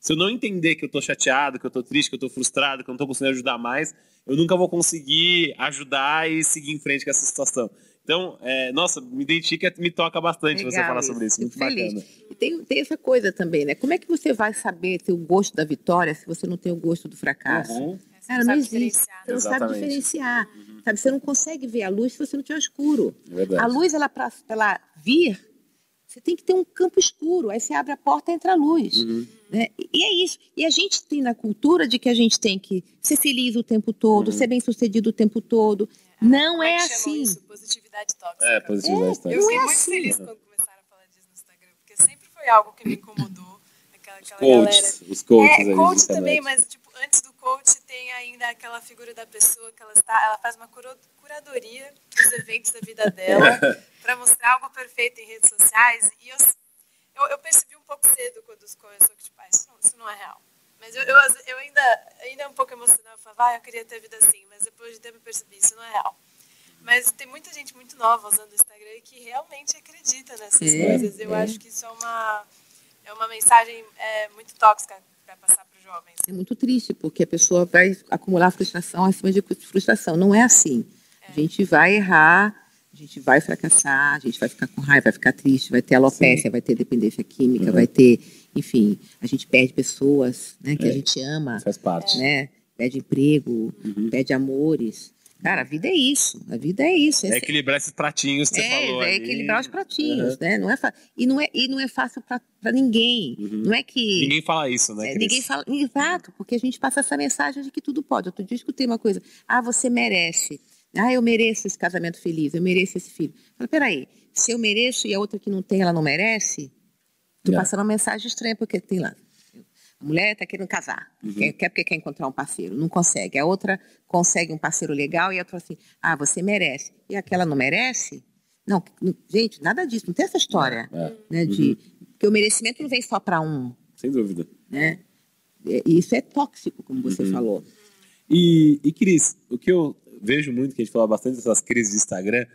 se eu não entender que eu tô chateado, que eu tô triste, que eu tô frustrado, que eu não tô conseguindo ajudar mais, eu nunca vou conseguir ajudar e seguir em frente com essa situação. Então, é, nossa, me identifica, me toca bastante você Legal falar sobre isso. Muito feliz. bacana. E tem, tem essa coisa também, né? Como é que você vai saber ter o gosto da vitória se você não tem o gosto do fracasso? Uhum. Você Cara, não sabe existe. diferenciar, Você não sabe Exatamente. diferenciar. Sabe? Você não consegue ver a luz se você não tiver escuro. É verdade. A luz, ela para ela vir, você tem que ter um campo escuro. Aí você abre a porta e entra a luz. Uhum. né? E é isso. E a gente tem na cultura de que a gente tem que ser feliz o tempo todo, Uhum. ser bem sucedido o tempo todo. Não Como é que chamam assim. Isso? Positividade tóxica. É, positividade Eu tóxica. Não fiquei é muito assim. feliz quando começaram a falar disso no Instagram, porque sempre foi algo que me incomodou. Aquela, aquela Coaches, galera. os coaches é, coach também, mas tipo, antes do coach tem ainda aquela figura da pessoa que ela está, ela faz uma curadoria dos eventos da vida dela [laughs] para mostrar algo perfeito em redes sociais. E eu, eu, eu percebi um pouco cedo quando começou que tipo, ah, isso, não, isso não é real. Mas eu, eu, eu ainda, ainda um pouco emocionada, eu falava, ah, eu queria ter vida assim, mas depois de tempo eu percebi, isso não é real. Mas tem muita gente muito nova usando o Instagram que realmente acredita nessas É, coisas. Eu é. acho que isso é uma, é uma mensagem é, muito tóxica para passar para os jovens. É muito triste, porque a pessoa vai acumular frustração acima de frustração. Não é assim. A gente vai errar, a gente vai fracassar, a gente vai ficar com raiva, vai ficar triste, vai ter alopécia, vai ter dependência química, Uhum. vai ter, enfim, a gente perde pessoas né, que É. a gente ama, Faz parte. né? Perde emprego, Uhum. perde amores. Cara, a vida é isso. A vida é isso. É equilibrar esses pratinhos que você é, falou. é ali. equilibrar os pratinhos, Uhum. né? Não é fa- e, não é, e não é fácil para ninguém. Uhum. Não é que. Ninguém fala isso, né? É, ninguém fala. Exato, porque a gente passa essa mensagem de que tudo pode. Outro dia eu escutei uma coisa. Ah, você merece. Ah, eu mereço esse casamento feliz, eu mereço esse filho. Fala, peraí, se eu mereço e a outra que não tem, ela não merece? Tu yeah. passando uma mensagem estranha, porque tem lá. A mulher está querendo casar, uhum. quer, quer porque quer encontrar um parceiro, não consegue. A outra consegue um parceiro legal e a outra assim, ah, você merece. E aquela não merece? Não, gente, nada disso, não tem essa história. É, é. Né, de, uhum. Que o merecimento não vem só para um. Sem dúvida. Né? E isso é tóxico, como você uhum. falou. E, e, Cris, o que eu vejo muito, que a gente fala bastante dessas crises de Instagram,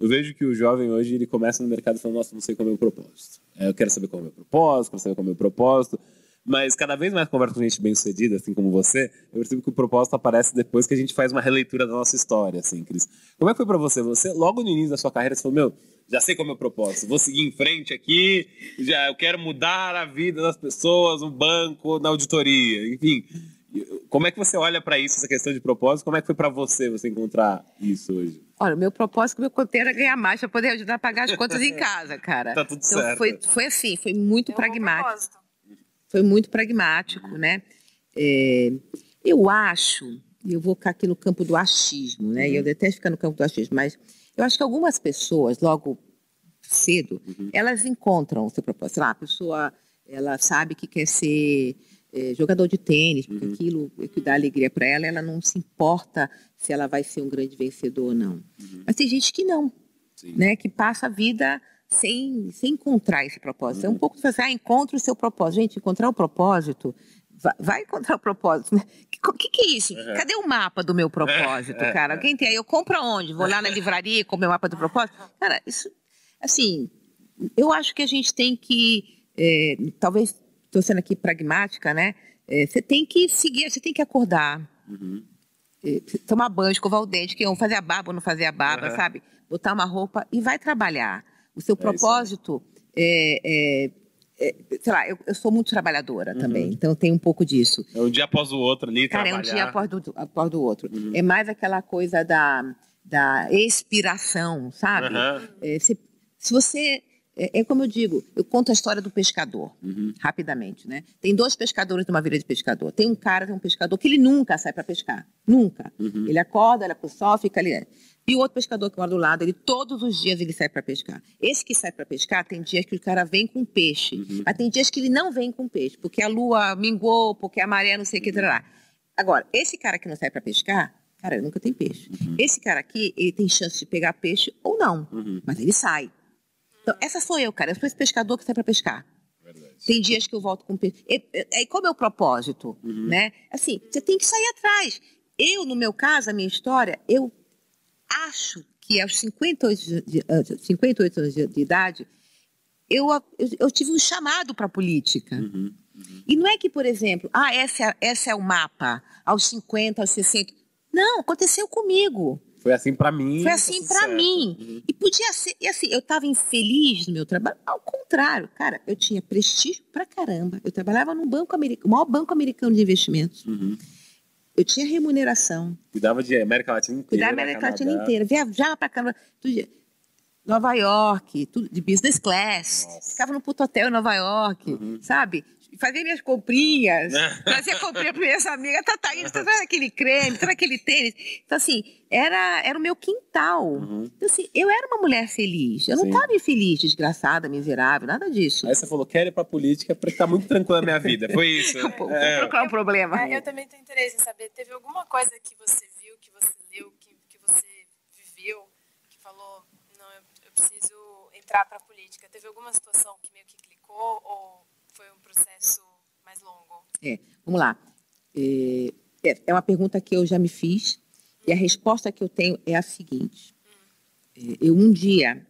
eu vejo que o jovem hoje ele começa no mercado falando, nossa, não sei qual é o meu propósito. É, eu quero saber qual é o meu propósito, quero saber qual é o meu propósito. Mas cada vez mais converso com gente bem sucedida, assim como você, eu percebo que o propósito aparece depois que a gente faz uma releitura da nossa história, assim, Cris. Como é que foi para você? Você, logo no início da sua carreira, você falou, meu, já sei qual é o meu propósito, vou seguir em frente aqui, já eu quero mudar a vida das pessoas, no banco, na auditoria, enfim. Como é que você olha para isso, essa questão de propósito? Como é que foi para você você encontrar isso hoje? Olha, o meu propósito, meu conteúdo era ganhar mais para poder ajudar a pagar as contas em [laughs] casa, cara. tá tudo então, certo. Foi, foi assim, foi muito pragmático. Foi muito pragmático, né? É, eu acho, eu vou ficar aqui no campo do achismo, né? Uhum. E eu detesto ficar no campo do achismo, mas eu acho que algumas pessoas, logo cedo, uhum. elas encontram o seu propósito. Lá, a pessoa, ela sabe que quer ser é, jogador de tênis, porque uhum. aquilo é que dá alegria para ela, ela não se importa se ela vai ser um grande vencedor ou não. Uhum. Mas tem gente que não, Sim. né? Que passa a vida sem, sem encontrar esse propósito. Uhum. É um uhum. pouco de fazer, ah, encontra o seu propósito. Gente, encontrar o propósito, vai, vai encontrar o propósito. O né? que, que, é isso? Uhum. Cadê o mapa do meu propósito, [laughs] cara? Quem tem aí? Eu compro onde? Vou lá na livraria com o meu mapa do propósito? Cara, isso, assim, eu acho que a gente tem que, é, talvez, estou sendo aqui pragmática, né? É, você tem que seguir, você tem que acordar. Uhum. É, tomar banho, escovar o dente, que fazer a barba ou não fazer a barba, sabe? Botar uma roupa e vai trabalhar. O seu é propósito é, é, é, sei lá, eu, eu, sou muito trabalhadora uhum. também, então tem um pouco disso. É um dia após o outro ali, Cara, trabalhar. é um dia após, do, após o outro. Uhum. É mais aquela coisa da, da expiração, sabe? Uhum. É, se, se você é, é, como eu digo, eu conto a história do pescador, uhum. rapidamente, né? Tem dois pescadores numa vila de pescador. Tem um cara, tem um pescador que ele nunca sai para pescar. Nunca. Uhum. Ele acorda, olha pro sol, fica ali. E o outro pescador que mora do lado, ele todos os dias ele sai para pescar. Esse que sai para pescar, tem dias que o cara vem com peixe, uhum. mas tem dias que ele não vem com peixe, porque a lua mingou, porque a maré não sei o que, lá. Agora, esse cara que não sai para pescar, cara, ele nunca tem peixe. Uhum. Esse cara aqui, ele tem chance de pegar peixe ou não, uhum. mas ele sai. Então, essa sou eu, cara. Eu sou esse pescador que sai para pescar. Verdade. Tem dias que eu volto com peixe. E qual é o propósito? Uhum. Né? Assim, você tem que sair atrás. Eu, no meu caso, a minha história, eu acho que aos 58, 58 anos de, de idade, eu, eu, eu, tive um chamado para a política. Uhum, uhum. E não é que, por exemplo, ah, essa é, essa é o mapa, aos 50, aos 60. Não, aconteceu comigo. Foi assim para mim. Foi assim para mim. Uhum. E podia ser. E assim, eu estava infeliz no meu trabalho. Ao contrário, cara, eu tinha prestígio pra caramba. Eu trabalhava no banco americano, o maior banco americano de investimentos. Uhum. Eu tinha remuneração. Cuidava de América Latina inteira. Cuidava da América Latina inteira. Viajava para Canadá. Nova York, tudo de business class. Nossa. Ficava no puto hotel em Nova York, uhum. sabe? Fazia minhas comprinhas, [laughs] fazia comprinha para minhas amigas, tá, tá, tá, tá aquele creme, tá aquele tênis. Então, assim, era, era o meu quintal. Uhum. Então, assim, eu era uma mulher feliz. Eu não estava infeliz, desgraçada, miserável, nada disso. Aí você falou, quero ir pra política para estar muito tranquila na minha vida. Foi isso. [laughs] Vou é. procurar um problema. É, eu também tenho interesse em saber, teve alguma coisa que você leu, que, que você viveu, que falou, não, eu, eu preciso entrar pra política. Teve alguma situação que meio que clicou ou foi um processo mais longo? É, vamos lá. É, é, é uma pergunta que eu já me fiz e a resposta que eu tenho é a seguinte. Hum. Eu um dia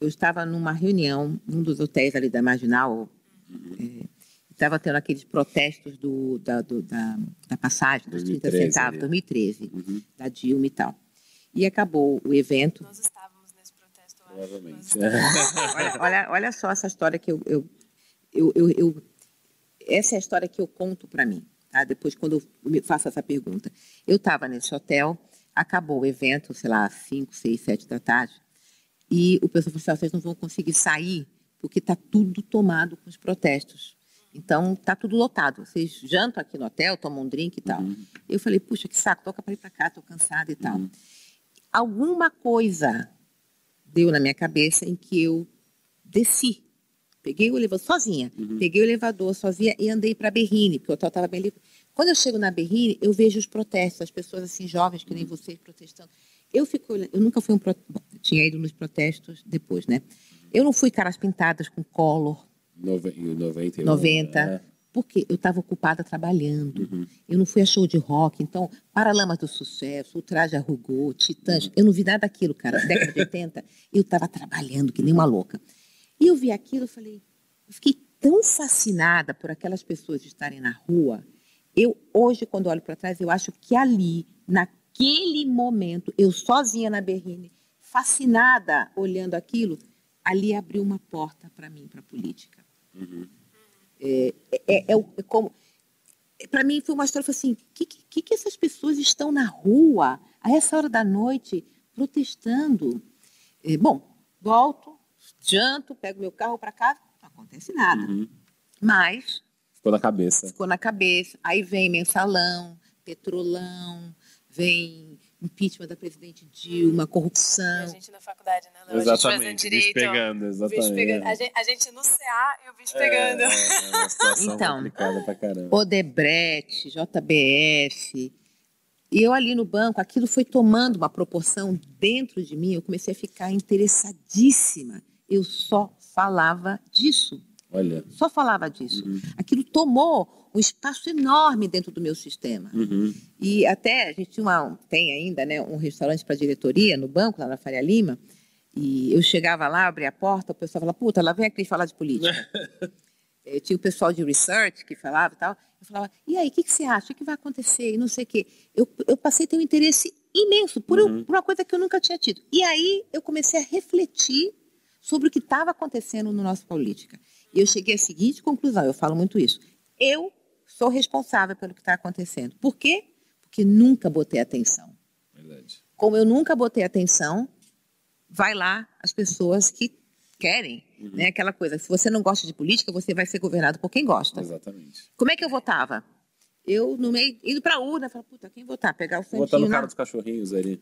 eu estava numa reunião num dos hotéis ali da Marginal, uhum. estava tendo aqueles protestos do, da, do, da, da, passagem dos 30 centavos, 2013, uhum. da Dilma e tal. E acabou o evento. Nós estávamos Provavelmente. olha, olha, olha só essa história que eu, eu eu, eu, eu, essa é a história que eu conto para mim, tá? Depois, quando eu faço essa pergunta. Eu estava nesse hotel, acabou o evento, sei lá, 5, 6, 7 da tarde, e o pessoal falou assim: vocês não vão conseguir sair porque está tudo tomado com os protestos. Então, está tudo lotado. Vocês jantam aqui no hotel, tomam um drink e tal. Uhum. Eu falei, puxa, que saco, toca para ir para cá, estou cansada e tal. Uhum. Alguma coisa deu na minha cabeça em que eu desci Peguei o elevador sozinha. Uhum. Peguei o elevador sozinha e andei para Berrine, porque o hotel estava bem ali. Quando eu chego na Berrine, eu vejo os protestos, as pessoas assim jovens que nem uhum. vocês protestando. Eu fico eu nunca fui um pro... tinha ido nos protestos depois, né? Eu não fui caras pintadas com color. Nove... 90. 90. É. Porque eu estava ocupada trabalhando. Uhum. Eu não fui a show de rock. Então, Paralamas do Sucesso, o Traje Arrugou, Titãs. Uhum. Eu não vi nada daquilo, cara. Década de 80, [laughs] eu estava trabalhando que nem uma louca. E eu vi aquilo, eu falei, eu fiquei tão fascinada por aquelas pessoas estarem na rua. Eu hoje, quando olho para trás, eu acho que ali, naquele momento, eu sozinha na Berrine, fascinada olhando aquilo, ali abriu uma porta para mim, para a política. Uhum. É, é, é, é, como para mim foi uma história assim, que, que que essas pessoas estão na rua a essa hora da noite protestando? É, bom, volto, janto, pego meu carro para casa, não acontece nada. Uhum. Mas. Ficou na cabeça. Ficou na cabeça. Aí vem mensalão, petrolão, vem impeachment da presidente Dilma, corrupção. A gente na faculdade, né? Não, exatamente, a gente pegando, exatamente. Pegando. A, gente, a, gente, no CA e o bicho é, pegando. É, uma situação então, complicada pra caramba. Odebrecht, JBS, e eu ali no banco, aquilo foi tomando uma proporção dentro de mim, eu comecei a ficar interessadíssima. Eu só falava disso. Olha. Só falava disso. Uhum. Aquilo tomou um espaço enorme dentro do meu sistema. Uhum. E até a gente tinha uma, tem ainda né, um restaurante para diretoria no banco, lá na Faria Lima. E eu chegava lá, abria a porta, o pessoal falava, puta, lá vem a Cris falar de política. eu [laughs] eh, tinha o pessoal de research que falava e tal. Eu falava, e aí, o que, que, você acha? O que vai acontecer? E não sei o quê. Eu, eu passei a ter um interesse imenso por, uhum. por uma coisa que eu nunca tinha tido. E aí eu comecei a refletir sobre o que estava acontecendo no nosso política. E eu cheguei à seguinte conclusão, eu falo muito isso. Eu sou responsável pelo que está acontecendo. Por quê? Porque nunca botei atenção. Verdade. Como eu nunca botei atenção, vai lá as pessoas que querem, uhum. né? Aquela coisa, se você não gosta de política, você vai ser governado por quem gosta. Exatamente. Como é que eu votava? Eu, no meio, indo para a urna, falava, puta, quem votar? Pegar o santinho... Votar no cara dos cachorrinhos ali.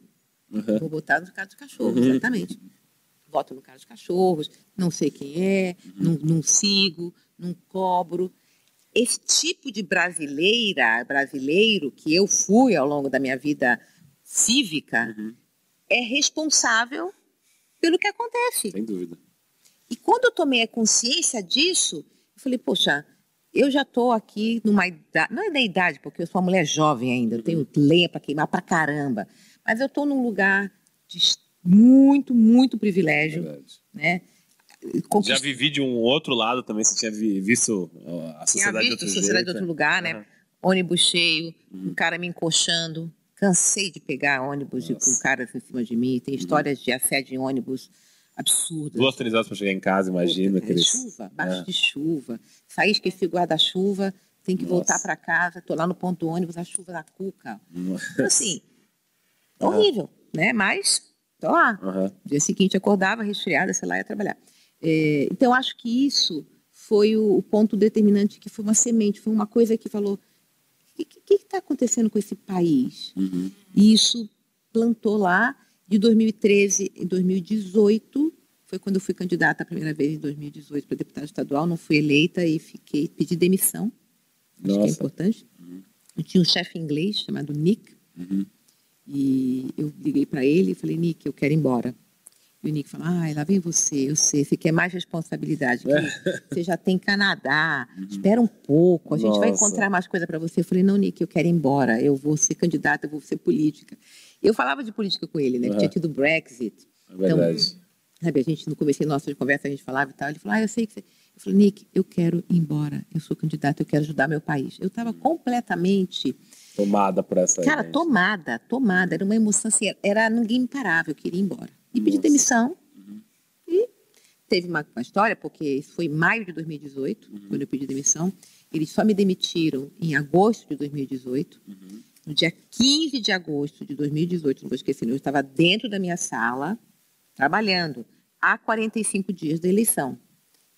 Uhum. Vou botar no cara dos cachorros, uhum. exatamente. Voto no cara dos cachorros, não sei quem é, uhum. não, não sigo, não cobro. Esse tipo de brasileira, brasileiro que eu fui ao longo da minha vida cívica, uhum. é responsável pelo que acontece. Sem dúvida. E quando eu tomei a consciência disso, eu falei, poxa, eu já estou aqui numa idade, não é da idade, porque eu sou uma mulher jovem ainda, eu tenho lenha para queimar para caramba, mas eu estou num lugar de muito, muito privilégio, Verdade. né? Conquist... Já vivi de um outro lado também, você tinha visto a sociedade tinha visto de outro a sociedade de outro lugar, né? Uhum. Ônibus cheio, uhum. um cara me encoxando, cansei de pegar ônibus Nossa. com caras em cima de mim, tem uhum. histórias uhum. de assédio em ônibus absurdas. Duas, três horas para chegar em casa, imagina. É, chuva, baixo é. de chuva. Saí, esqueci o guarda-chuva, tem que Nossa. voltar para casa, tô lá no ponto do ônibus, a chuva da cuca. Então, assim, é horrível, né? Mas tô lá. Uhum. Dia seguinte acordava, resfriada, sei lá, ia trabalhar. É, então, acho que isso foi o, o, ponto determinante, que foi uma semente, foi uma coisa que falou, o que está acontecendo com esse país? Uhum. E isso plantou lá de 2013 em 2018, foi quando eu fui candidata a primeira vez em 2018 para deputada estadual, não fui eleita e fiquei, pedi demissão. Acho Nossa. que é importante. Uhum. Eu tinha um chefe inglês chamado Nick, uhum. E eu liguei para ele e falei, Nick, eu quero ir embora. E o Nick falou, ah, lá vem você, eu sei, você quer mais responsabilidade. [laughs] você já tem Canadá, uhum. espera um pouco, a gente Nossa. vai encontrar mais coisa para você. Eu falei, não, Nick, eu quero ir embora, eu vou ser candidata, eu vou ser política. Eu falava de política com ele, né? Que tinha tido Brexit. É verdade. Então, sabe, a gente, no começo nossa conversa, a gente falava e tal. Ele falou, ah, eu sei que você... Eu falei, Nick, eu quero ir embora. Eu sou candidata, eu quero ajudar meu país. Eu estava completamente... Tomada por essa Cara, gente. tomada, tomada. Era uma emoção assim, era ninguém me parava, eu queria ir embora. E pedi demissão. Uhum. E teve uma, uma, história, porque isso foi em maio de 2018, uhum. quando eu pedi demissão. Eles só me demitiram em agosto de 2018. Uhum. No dia 15 de agosto de 2018, não vou esquecer, eu estava dentro da minha sala, trabalhando, há 45 dias da eleição,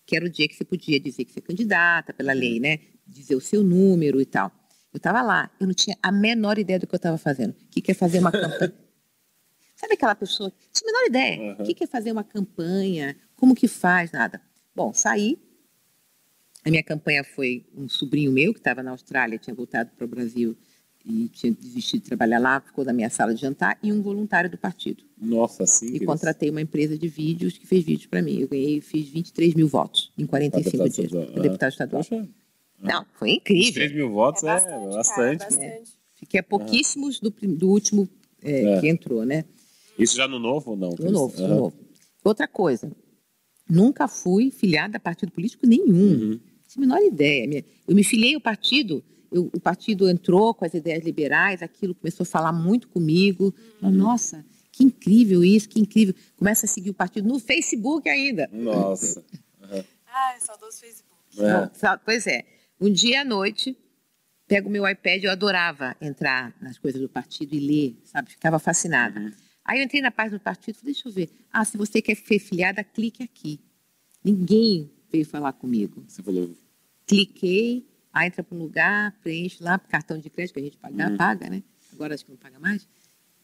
que era o dia que você podia dizer que você é candidata pela lei, né? Dizer o seu número e tal. Eu estava lá, eu não tinha a menor ideia do que eu estava fazendo. O que quer fazer uma campanha? [laughs] Sabe aquela pessoa? Não tinha a menor ideia. O uhum. que quer fazer uma campanha? Como que faz? Nada. Bom, saí, A minha campanha foi um sobrinho meu que estava na Austrália, tinha voltado para o Brasil e tinha desistido de trabalhar lá, ficou na minha sala de jantar, e um voluntário do partido. Nossa, sim. E contratei uma empresa de vídeos que fez vídeos para mim. Eu ganhei, fiz 23 mil votos em 45 dias. Estadual. Para deputado estadual. Poxa, Não, foi incrível. 3 mil votos é bastante, bastante. cara, bastante. Fiquei a pouquíssimos do, do último é, É. que entrou, né? Isso já no novo ou não? No novo, no novo. Outra coisa, nunca fui filiada a partido político nenhum. Uhum. Não tinha a menor ideia. Eu me filiei ao partido, eu- o partido entrou com as ideias liberais, aquilo começou a falar muito comigo. Falei, Nossa, que incrível isso, que incrível. Começa a seguir o partido no Facebook ainda. Nossa. [laughs] Ai, saudoso Facebook. É. Pois é. Um dia à noite, pego o meu iPad, eu adorava entrar nas coisas do partido e ler, sabe? Ficava fascinada. Aí eu entrei na página do partido, falei, deixa eu ver. Ah, se você quer ser filiada, clique aqui. Ninguém veio falar comigo. Você falou. Cliquei, aí entra para um lugar, preenche lá, cartão de crédito que a gente paga, paga, né? Agora acho que não paga mais.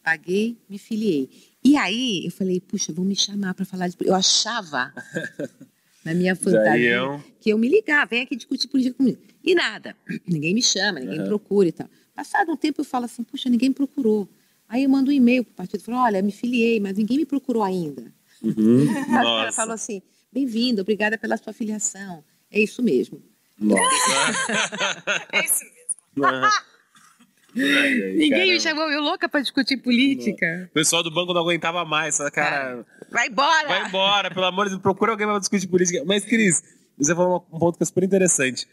Paguei, me filiei. E aí eu falei, puxa, vão me chamar para falar de... Eu achava, [laughs] na minha fantasia, iam. que eu me ligar, vem aqui discutir política comigo. E nada, ninguém me chama, ninguém me procura e tal. Passado um tempo eu falo assim, puxa, ninguém me procurou. Aí eu mando um e-mail para o partido, falo, olha, me filiei, mas ninguém me procurou ainda. Uhum. [laughs] Aí o cara Nossa. falou assim, bem-vindo, obrigada pela sua filiação. É isso mesmo. Nossa. [laughs] É isso mesmo. Ninguém Caramba. me chamou, eu louca para discutir política. O pessoal do banco não aguentava mais. essa Cara, Vai embora! vai embora, pelo amor de Deus, procura alguém para discutir política. Mas, Cris, você falou um ponto que é super interessante.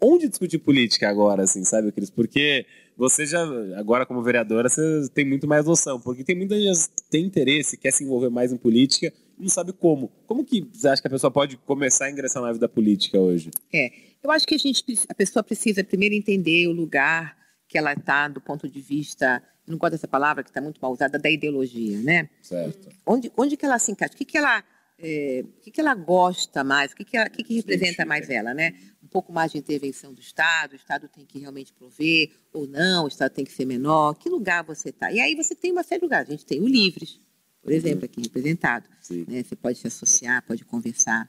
Onde discutir política agora, assim, sabe, Cris? Porque você já, agora como vereadora, você tem muito mais noção. Porque tem muita gente que tem interesse, quer se envolver mais em política e não sabe como. Como que você acha que a pessoa pode começar a ingressar na vida política hoje? É, eu acho que a, gente, a pessoa precisa primeiro entender o lugar que ela está do ponto de vista, não gosto dessa palavra que está muito mal usada, da ideologia, né? Certo. Onde, onde que ela se encaixa? O que, que ela é, o que, que ela gosta mais? O que, que, ela- o que, que representa mais ela, né? Um pouco mais de intervenção do Estado, o Estado tem que realmente prover ou não, o Estado tem que ser menor. Que lugar você está? E aí você tem uma série de lugares. A gente tem o Livres, por exemplo, aqui representado. Né? Você pode se associar, pode conversar.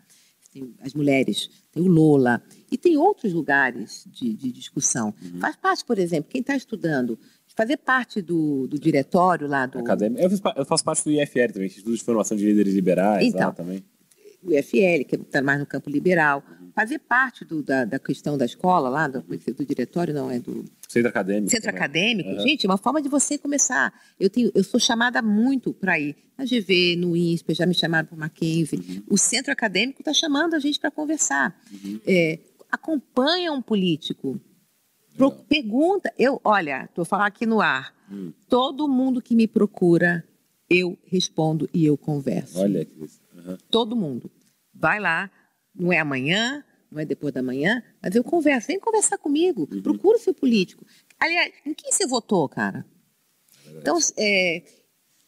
Tem as mulheres, tem o Lola, e tem outros lugares de, de discussão. Faz parte, por exemplo, quem está estudando, fazer parte do, do diretório lá do Acadêmico. Eu, eu faço parte do IFL também, Instituto de Formação de Líderes Liberais, Então. lá também. O IFL, que está mais no campo liberal, fazer parte do- da, da questão da escola lá, do, que do diretório, não, é do Centro Acadêmico. centro também. acadêmico. Aham. Gente, é uma forma de você começar. Eu, tenho, eu sou chamada muito para ir na GV, no INSPE, já me chamaram para o Mackenzie. Uhum. O centro acadêmico está chamando a gente para conversar. É, acompanha um político. Pro- pergunta. Eu, olha, estou falando aqui no ar. Hum. Todo mundo que me procura, eu respondo e eu converso Olha, Cris. Todo mundo. Vai lá, não é amanhã, não é depois da manhã, mas eu converso. Vem conversar comigo, procura o seu político. Aliás, em quem você votou, cara? Então, é,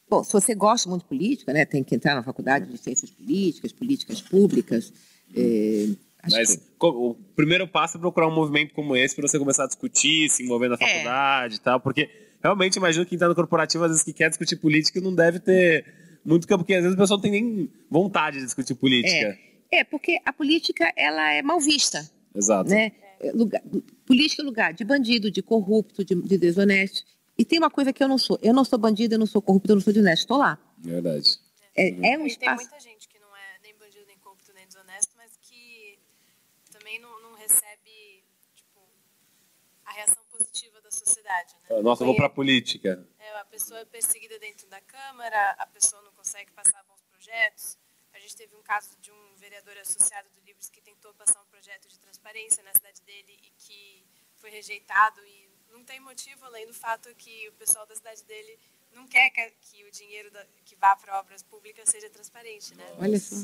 bom, se você gosta muito de política, né, tem que entrar na faculdade de ciências políticas, políticas públicas. é, Mas que- o primeiro passo é procurar um movimento como esse para você começar a discutir, se envolver na É. faculdade e tal, porque realmente imagino que quem está no corporativo, às vezes que quer discutir política, não deve ter muito campo, porque às vezes o pessoal não tem nem vontade de discutir política. é, porque a política ela é mal vista. Exato. né? É, lugar- política é lugar de bandido, de corrupto, de, de desonesto. E tem uma coisa que eu não sou. Eu não sou bandido, eu não sou corrupto, eu não sou desonesto. Estou lá. Verdade. É, é um E tem espaço. muita gente que não é nem bandido, nem corrupto, nem desonesto, mas que também não, não recebe tipo, a reação positiva da sociedade. Né? Nossa, eu vou para Conhe- política. É, a pessoa é perseguida dentro da Câmara, a pessoa não consegue passar bons projetos. A gente teve um caso de um vereador associado do Livres que tentou passar um projeto de transparência na cidade dele e que foi rejeitado. E não tem motivo, além do fato que o pessoal da cidade dele não quer que, que o dinheiro da- que vá para obras públicas seja transparente. Né? Olha só.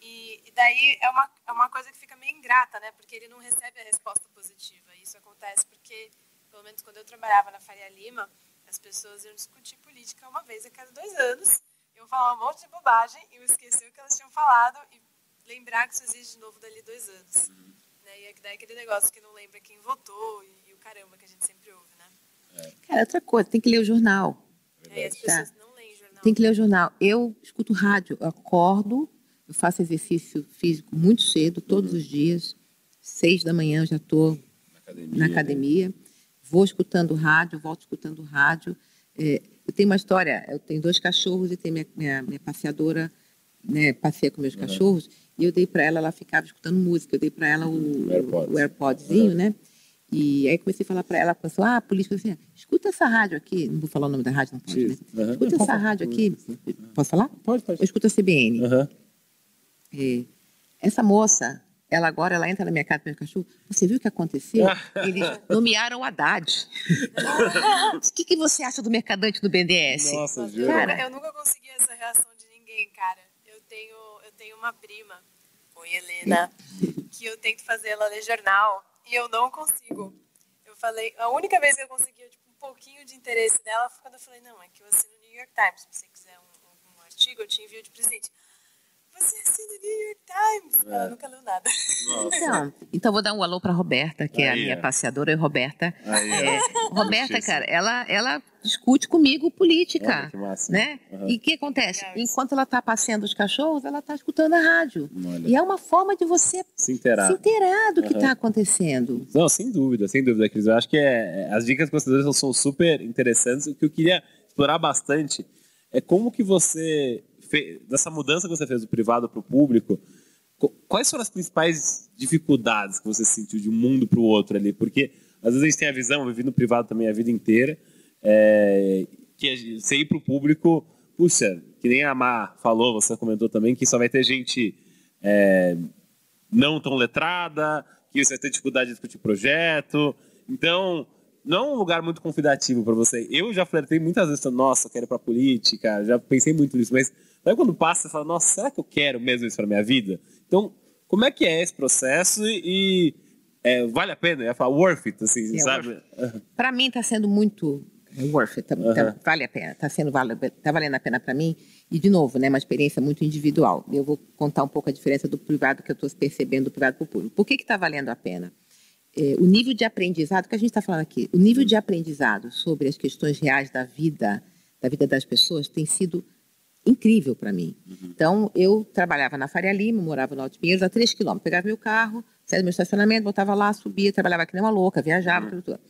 E, e daí é uma, é uma coisa que fica meio ingrata, né? Porque ele não recebe a resposta positiva. Isso acontece porque, pelo menos quando eu trabalhava na Faria Lima, as pessoas iam discutir política uma vez a cada dois anos, iam falar um monte de bobagem, iam esquecer o que elas tinham falado e lembrar que isso existe de novo dali dois anos. Né? E é daí aquele negócio que não lembra quem votou e, e o caramba que a gente sempre ouve, né? Cara, outra coisa, tem que ler o jornal. Aí as Tá. pessoas não leem jornal. Tem que ler o jornal. Eu escuto rádio, eu acordo, eu faço exercício físico muito cedo, todos os dias, seis da manhã eu já estou na academia, na academia. vou escutando rádio, volto escutando rádio. É, eu tenho uma história, eu tenho dois cachorros e tenho minha, minha, minha passeadora, né, passeia com meus uhum. cachorros, e eu dei para ela, ela ficava escutando música, eu dei para ela o, AirPods. o AirPodzinho, né? E aí comecei a falar para ela, pensou, ah, a polícia, assim, escuta essa rádio aqui, não vou falar o nome da rádio, não pode, né? Uhum. Escuta essa rádio aqui, posso falar? Pode, pode. Eu escuto a CBN. Uhum. É, essa moça, ela agora ela entra na minha casa com meu cachorro. Você viu o que aconteceu? [laughs] Eles nomearam o Haddad. o que, que você acha do mercadante do BNDES? Nossa, juro. Cara, eu nunca consegui essa reação de ninguém, cara. Eu tenho, eu tenho uma prima, oi Helena, que eu tento fazer ela ler jornal e eu não consigo. Eu falei, a única vez que eu consegui tipo, um pouquinho de interesse dela foi quando eu falei, não, é que eu assino no New York Times. Se você quiser um, um, um artigo, eu te envio de presente. Você assina no New York Times? É. Ela nunca leu nada. Então, então vou dar um alô para Roberta, que Aí, é a minha é. passeadora. E Roberta, Aí, é, Roberta, cara, ela, ela discute comigo política, Olha, que massa. né? Uhum. E o que acontece? Enquanto ela está passeando os cachorros, ela está escutando a rádio. Olha. E é uma forma de você se inteirar, se inteirar do uhum. que está acontecendo. Não, sem dúvida, sem dúvida, Cris. Eu acho que é, é, as dicas que você deu são super interessantes. O que eu queria explorar bastante é como que você fez, dessa mudança que você fez do privado para o público, quais foram as principais dificuldades que você sentiu de um mundo para o outro ali? Porque às vezes a gente tem a visão, eu vivi no privado também a vida inteira, é, que você ir para o público, puxa, que nem a Mar falou, você comentou também, que só vai ter gente é, não tão letrada, que você vai ter dificuldade de discutir projeto. Então, não é um lugar muito convidativo para você. Eu já flertei muitas vezes, nossa, quero ir para política, já pensei muito nisso, mas Daí quando passa, você fala, nossa, será que eu quero mesmo isso para minha vida? Então, como é que é esse processo e é, vale a pena? Eu ia falar worth it, assim, é, sabe? Para mim está sendo muito é, worth it, tá, tá, vale a pena, está sendo vale, tá valendo a pena para mim. E de novo, né, uma experiência muito individual. Eu vou contar um pouco a diferença do privado que eu estou percebendo do privado para o público. Por que está valendo a pena? É, o nível de aprendizado que a gente está falando aqui, o nível de aprendizado sobre as questões reais da vida, da vida das pessoas, tem sido incrível para mim. Uhum. Então, eu trabalhava na Faria Lima, morava no Alto Pinheiros, a 3 quilômetros. Pegava meu carro, saía do meu estacionamento, botava lá, subia, trabalhava que nem uma louca, viajava, uhum. tudo, tudo.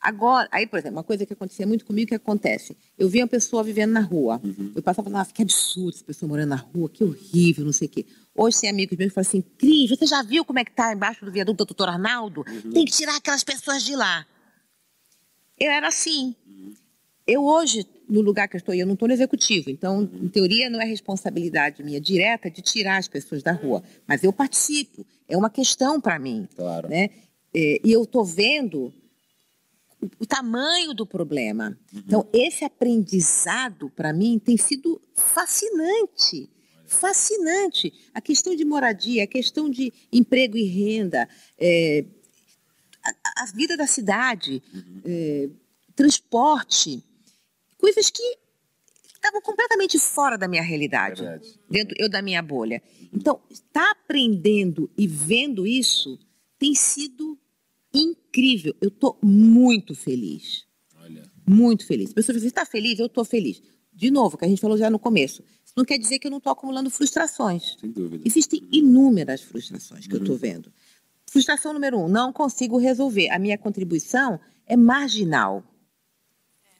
Agora, aí, por exemplo, uma coisa que acontecia muito comigo, que acontece? Eu via uma pessoa vivendo na rua. Uhum. Eu passava lá, que absurdo essa pessoa morando na rua, que horrível, não sei o quê. Hoje tem amigos meus que falam assim, Cris, você já viu como é que tá embaixo do viaduto do doutor Arnaldo? Uhum. Tem que tirar aquelas pessoas de lá. Eu era assim. Eu hoje no lugar que eu estou, eu não estou no executivo, então, em teoria, não é responsabilidade minha direta de tirar as pessoas da rua, mas eu participo, é uma questão para mim. Claro. Né? É, e eu estou vendo o, o, tamanho do problema. Uhum. Então, esse aprendizado, para mim, tem sido fascinante. Fascinante. A questão de moradia, a questão de emprego e renda, é, a, a, vida da cidade, uhum. é, transporte coisas que estavam completamente fora da minha realidade, dentro eu da minha bolha. Então, estar tá aprendendo e vendo isso tem sido incrível. Eu estou muito feliz. Olha. Muito feliz. As pessoas dizem, está feliz? Eu estou feliz. De novo, que a gente falou já no começo. Isso não quer dizer que eu não estou acumulando frustrações. Sem dúvida. Existem inúmeras frustrações que uhum. eu estou vendo. Frustração número um, não consigo resolver. A minha contribuição é marginal.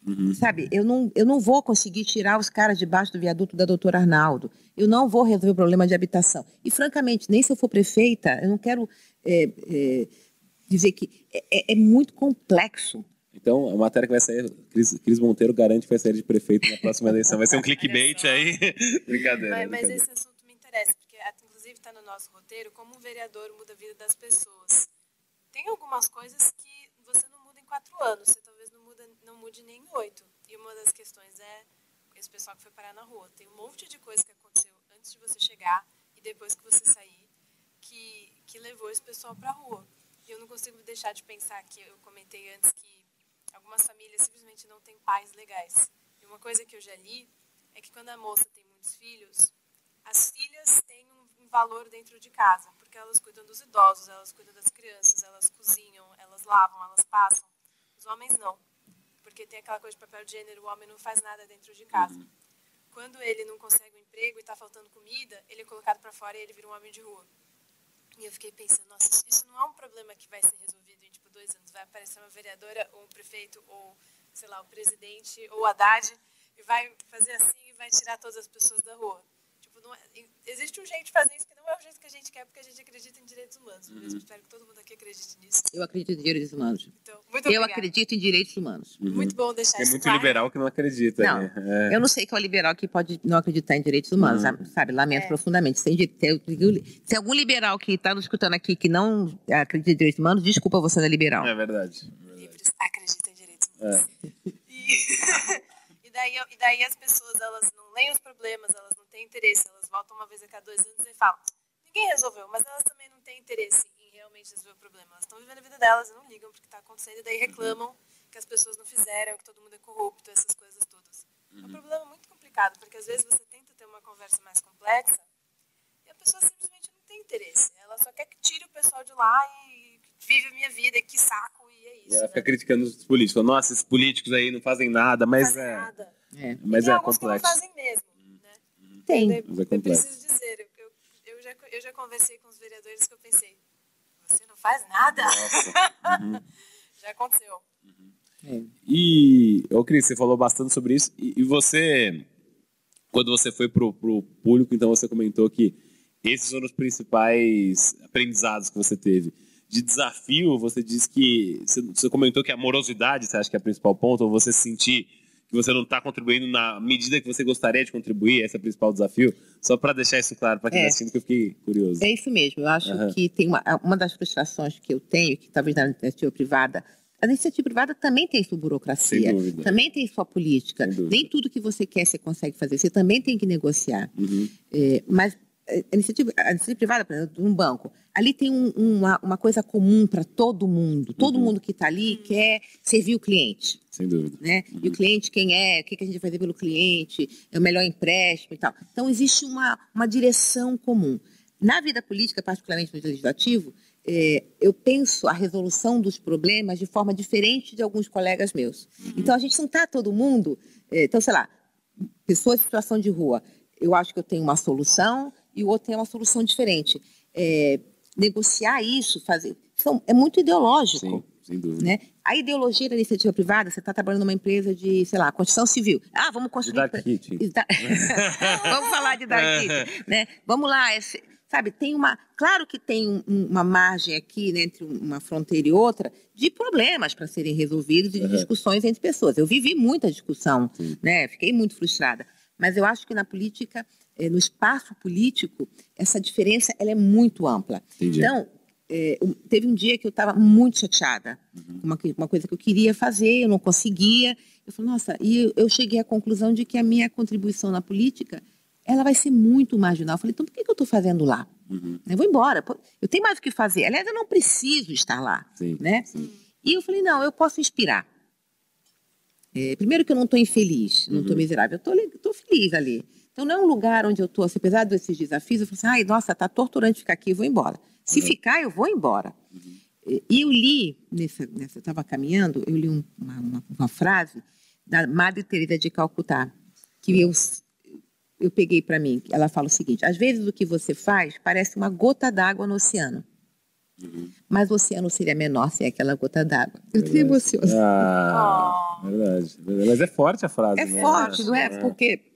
Uhum. Sabe, eu não, eu não vou conseguir tirar os caras debaixo do viaduto da doutora Arnaldo. Eu não vou resolver o problema de habitação. E, francamente, nem se eu for prefeita, eu não quero é, é, dizer que é, é, é muito complexo. Então, a matéria que vai sair, Cris, Cris, Monteiro garante que vai sair de prefeito na próxima eleição. Vai ser um [laughs] clickbait aí. [laughs] brincadeira. Mas, mas esse assunto me interessa, porque inclusive está no nosso roteiro, como um vereador muda a vida das pessoas. Tem algumas coisas que você não muda em quatro anos, você não mude nem em oito. E uma das questões é esse pessoal que foi parar na rua. Tem um monte de coisa que aconteceu antes de você chegar e depois que você sair que, que levou esse pessoal para a rua. E eu não consigo deixar de pensar que eu comentei antes que algumas famílias simplesmente não têm pais legais. E uma coisa que eu já li é que quando a moça tem muitos filhos, as filhas têm um valor dentro de casa, porque elas cuidam dos idosos, elas cuidam das crianças, elas cozinham, elas lavam, elas passam. Os homens não porque tem aquela coisa de papel de gênero, o homem não faz nada dentro de casa. Uhum. Quando ele não consegue um emprego e está faltando comida, ele é colocado para fora e ele vira um homem de rua. E eu fiquei pensando, nossa, isso não é um problema que vai ser resolvido em tipo dois anos. Vai aparecer uma vereadora ou um prefeito ou, sei lá, o presidente ou o Haddad e vai fazer assim e vai tirar todas as pessoas da rua. Tipo, não é, existe um jeito de fazer isso que não é o jeito que a gente quer, porque a gente acredita em direitos humanos. Uhum. Eu espero que todo mundo aqui acredite nisso. Eu acredito em direitos humanos. Então, muito eu acredito em direitos humanos. Uhum. Muito bom deixar Tem isso muito claro. liberal que não acredita. Não, né? é. eu não sei qual liberal que pode não acreditar em direitos humanos, uhum. sabe? Lamento é. profundamente. Se tem, se algum liberal que está nos escutando aqui que não acredita em direitos humanos, desculpa, você não é liberal. É verdade. Livres acreditam em direitos humanos. É. E, [laughs] e, daí, e daí as pessoas, elas não leem os problemas, elas não têm interesse, elas voltam uma vez a cada dois anos e falam, ninguém resolveu, mas elas também não têm interesse em realmente resolver o problema. Elas estão vivendo a vida delas e não ligam porque está acontecendo, e daí reclamam que as pessoas não fizeram, que todo mundo é corrupto, essas coisas todas. É um problema muito complicado, porque às vezes você tenta ter uma conversa mais complexa e a pessoa simplesmente não tem interesse. Ela só quer que tire o pessoal de lá e vive a minha vida, e que saco, e é isso. E ela né? fica criticando os políticos. Nossa, esses políticos aí não fazem nada, mas não é. Nada. é. Mas e é complexo. que não fazem mesmo. Né? Tem. Eu, Mas é eu complexo. preciso dizer, eu, já, conversei com os vereadores que eu pensei, você não faz nada? Nossa. Uhum. [laughs] já aconteceu. É. E, ô Cris, você falou bastante sobre isso. E, e você, quando você foi pro, pro público, então você comentou que esses foram os principais aprendizados que você teve. De desafio, você disse que. Você, você comentou que a morosidade você acha que é o principal ponto, ou você sentir que você não está contribuindo na medida que você gostaria de contribuir, esse é o principal desafio? Só para deixar isso claro para quem É. está assistindo, que eu fiquei curioso. É isso mesmo. Eu acho Aham. que tem uma, uma das frustrações que eu tenho, que talvez na iniciativa privada, a iniciativa privada também tem sua burocracia, também tem sua política. Nem tudo que você quer você consegue fazer. Você também tem que negociar. Uhum. É, mas é, iniciativa, a iniciativa privada, por exemplo, um banco, ali tem um- uma, uma coisa comum para todo mundo. Todo Uhum. mundo que está ali quer servir o cliente. Sem dúvida. Né? E o cliente quem é, o que que a gente vai fazer pelo cliente, é o melhor empréstimo e tal. Então, existe uma, uma direção comum. Na vida política, particularmente no legislativo, eh, eu penso a resolução dos problemas de forma diferente de alguns colegas meus. Então, a gente não está todo mundo... eh, então, sei lá, pessoas em situação de rua, eu acho que eu tenho uma solução e o outro tem uma solução diferente. Eh, negociar isso, fazer... são- é muito ideológico Sim, sem dúvida. né? A ideologia da iniciativa privada, você está trabalhando numa empresa de, sei lá, construção civil. Ah, vamos De construir. Dark Kitchen. E da- vamos falar de Dark Kitchen, [laughs] né? Vamos lá, esse- sabe? Tem uma, claro que tem um- um- uma margem aqui né, entre uma fronteira e outra de problemas para serem resolvidos e de Uhum. discussões entre pessoas. Eu vivi muita discussão, Sim. né? Fiquei muito frustrada. Mas eu acho que na política, eh, no espaço político, essa diferença ela é muito ampla. Entendi. Então, é, teve um dia que eu estava muito chateada com uma, uma coisa que eu queria fazer, eu não conseguia. Eu falei, nossa, e eu, cheguei à conclusão de que a minha contribuição na política ela vai ser muito marginal. Eu falei, então por que, que eu estou fazendo lá? Uhum. Eu vou embora, eu tenho mais o que fazer. Aliás, eu não preciso estar lá, Sim, né? sim. E eu falei, não, eu posso inspirar. É, primeiro que eu não estou infeliz, não estou Uhum. miserável, eu estou feliz ali. Então não é um lugar onde eu estou, assim, apesar desses desafios, eu falo assim, ai, nossa, tá torturante ficar aqui, vou embora. Se Uhum. ficar, eu vou embora. E e eu li, nessa, nessa, eu estava caminhando, eu li um- uma, uma- uma frase da Madre Teresa de Calcutá, que eu, eu peguei para mim. Ela fala o seguinte, às vezes o que você faz parece uma gota d'água no oceano. Uhum. Mas o oceano seria menor sem aquela gota d'água. Eu te emociono. Ah, verdade, verdade. Mas é forte a frase. É né? forte, não é? Porque,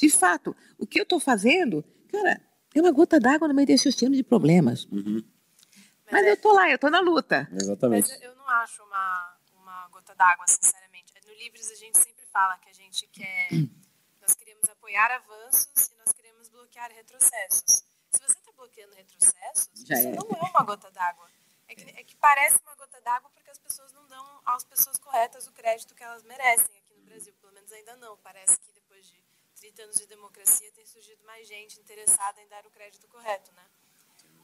de fato, o que eu estou fazendo, cara, é uma gota d'água no meio desse oceano de problemas. Uhum, Mas eu estou lá, eu estou na luta. exatamente. Mas eu não acho uma, uma gota d'água, sinceramente. No Livres a gente sempre fala que a gente quer. Nós queremos apoiar avanços e nós queremos bloquear retrocessos. Se você está bloqueando retrocessos, Já isso é. não é uma gota d'água. É que, é que parece uma gota d'água porque as pessoas não dão às pessoas corretas o crédito que elas merecem aqui no Brasil. Pelo menos ainda não. Parece que depois de 30 anos de democracia tem surgido mais gente interessada em dar o crédito correto, né?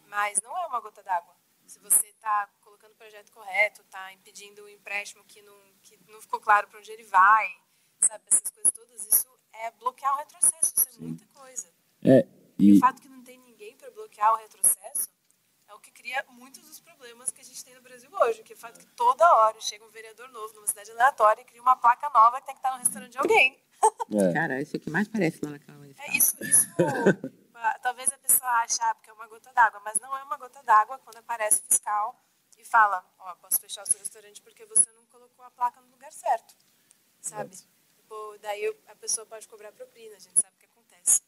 Mas não é uma gota d'água. Se você está colocando o projeto correto, está impedindo o empréstimo que não, que não ficou claro para onde ele vai, sabe? Essas coisas todas, isso é bloquear o retrocesso, isso é muita coisa. É, E e, o fato que não tem ninguém para bloquear o retrocesso é o que cria muitos dos problemas que a gente tem no Brasil hoje. Que é o fato que toda hora chega um vereador novo numa cidade aleatória e cria uma placa nova que tem que estar no restaurante de alguém. É, Cara, isso é o que mais parece lá naquela É isso, isso [laughs] talvez a pessoa ache, ah, porque é uma gota d'água, mas não é uma gota d'água quando aparece o fiscal e fala, ó, oh, posso fechar o seu restaurante porque você não colocou a placa no lugar certo, sabe? Tipo, daí a pessoa pode cobrar propina, a gente sabe o que acontece.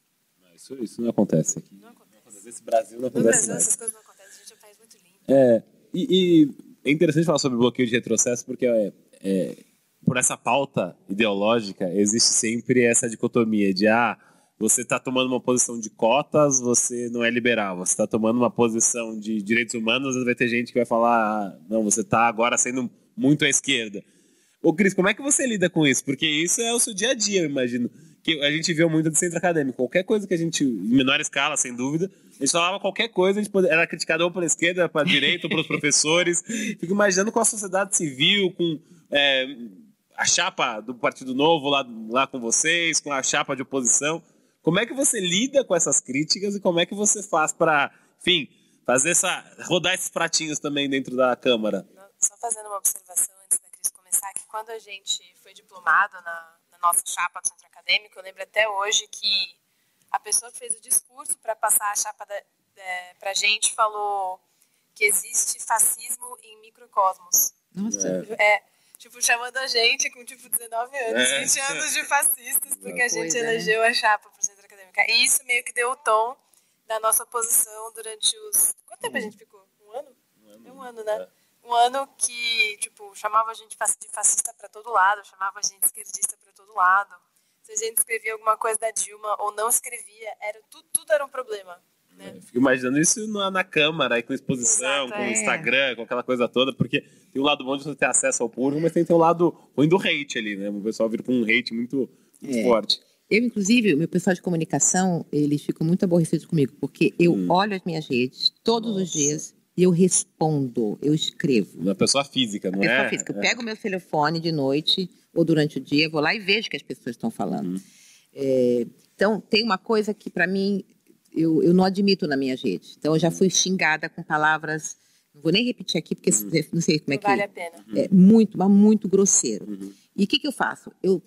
Isso, isso não acontece aqui. Não acontece. Nesse Brasil não acontece No Brasil mais. essas coisas não acontecem, a gente é um país muito lindo. É, e, e é interessante falar sobre bloqueio de retrocesso porque é, é, por essa pauta ideológica existe sempre essa dicotomia de ah, você está tomando uma posição de cotas, você não é liberal. Você está tomando uma posição de direitos humanos, vai ter gente que vai falar ah, não, você está agora sendo muito à esquerda. Ô, Cris, como é que você lida com isso? Porque isso é o seu dia a dia, eu imagino. Que a gente viu muito do centro acadêmico. Qualquer coisa que a gente, em menor escala, sem dúvida, a gente falava qualquer coisa, a gente era criticado ou pela esquerda, para a direita, ou pelos [laughs] professores. Fico imaginando com a sociedade civil, com é, a chapa do Partido Novo lá, lá com vocês, com a chapa de oposição. Como é que você lida com essas críticas e como é que você faz para, enfim, fazer essa rodar esses pratinhos também dentro da Câmara? Só fazendo uma observação antes da Cris começar, que quando a gente foi diplomado na, na nossa chapa do centro acadêmico, eu lembro até hoje que a pessoa que fez o discurso para passar a chapa é, para a gente falou que existe fascismo em microcosmos. Nossa. É, tipo, chamando a gente com, tipo, 19 anos, é. 20 anos de fascistas, [laughs] porque a gente né? elegeu a chapa para o centro acadêmico. E isso meio que deu o tom da nossa oposição durante os... Quanto tempo a gente ficou? Um ano? Um ano, um ano né? Um ano que, tipo, chamava a gente de fascista para todo lado, chamava a gente esquerdista para todo lado. Se a gente escrevia alguma coisa da Dilma ou não escrevia, era, tudo, tudo era um problema. Né? Fico imaginando isso na, na Câmara, aí, com exposição, Exato, com é. Instagram, com aquela coisa toda, porque tem um lado bom de você ter acesso ao público, mas tem, tem um lado ruim do hate ali, né? O pessoal vira com um hate muito, muito é. forte. Eu, inclusive, o meu pessoal de comunicação, eles ficam muito aborrecidos comigo, porque eu hum. olho as minhas redes todos Nossa. os dias e eu respondo, eu escrevo. Uma pessoa física, não a é? Pessoa física. Eu é. pego meu telefone de noite ou durante o dia, vou lá e vejo o que as pessoas estão falando. Uhum. É, então, tem uma coisa que, para mim, eu, eu não admito na minha rede. Então, eu já fui xingada com palavras, não vou nem repetir aqui, porque uhum. não sei como é não que... vale a pena. É muito, mas muito grosseiro. Uhum. E o que, que eu faço? Eu,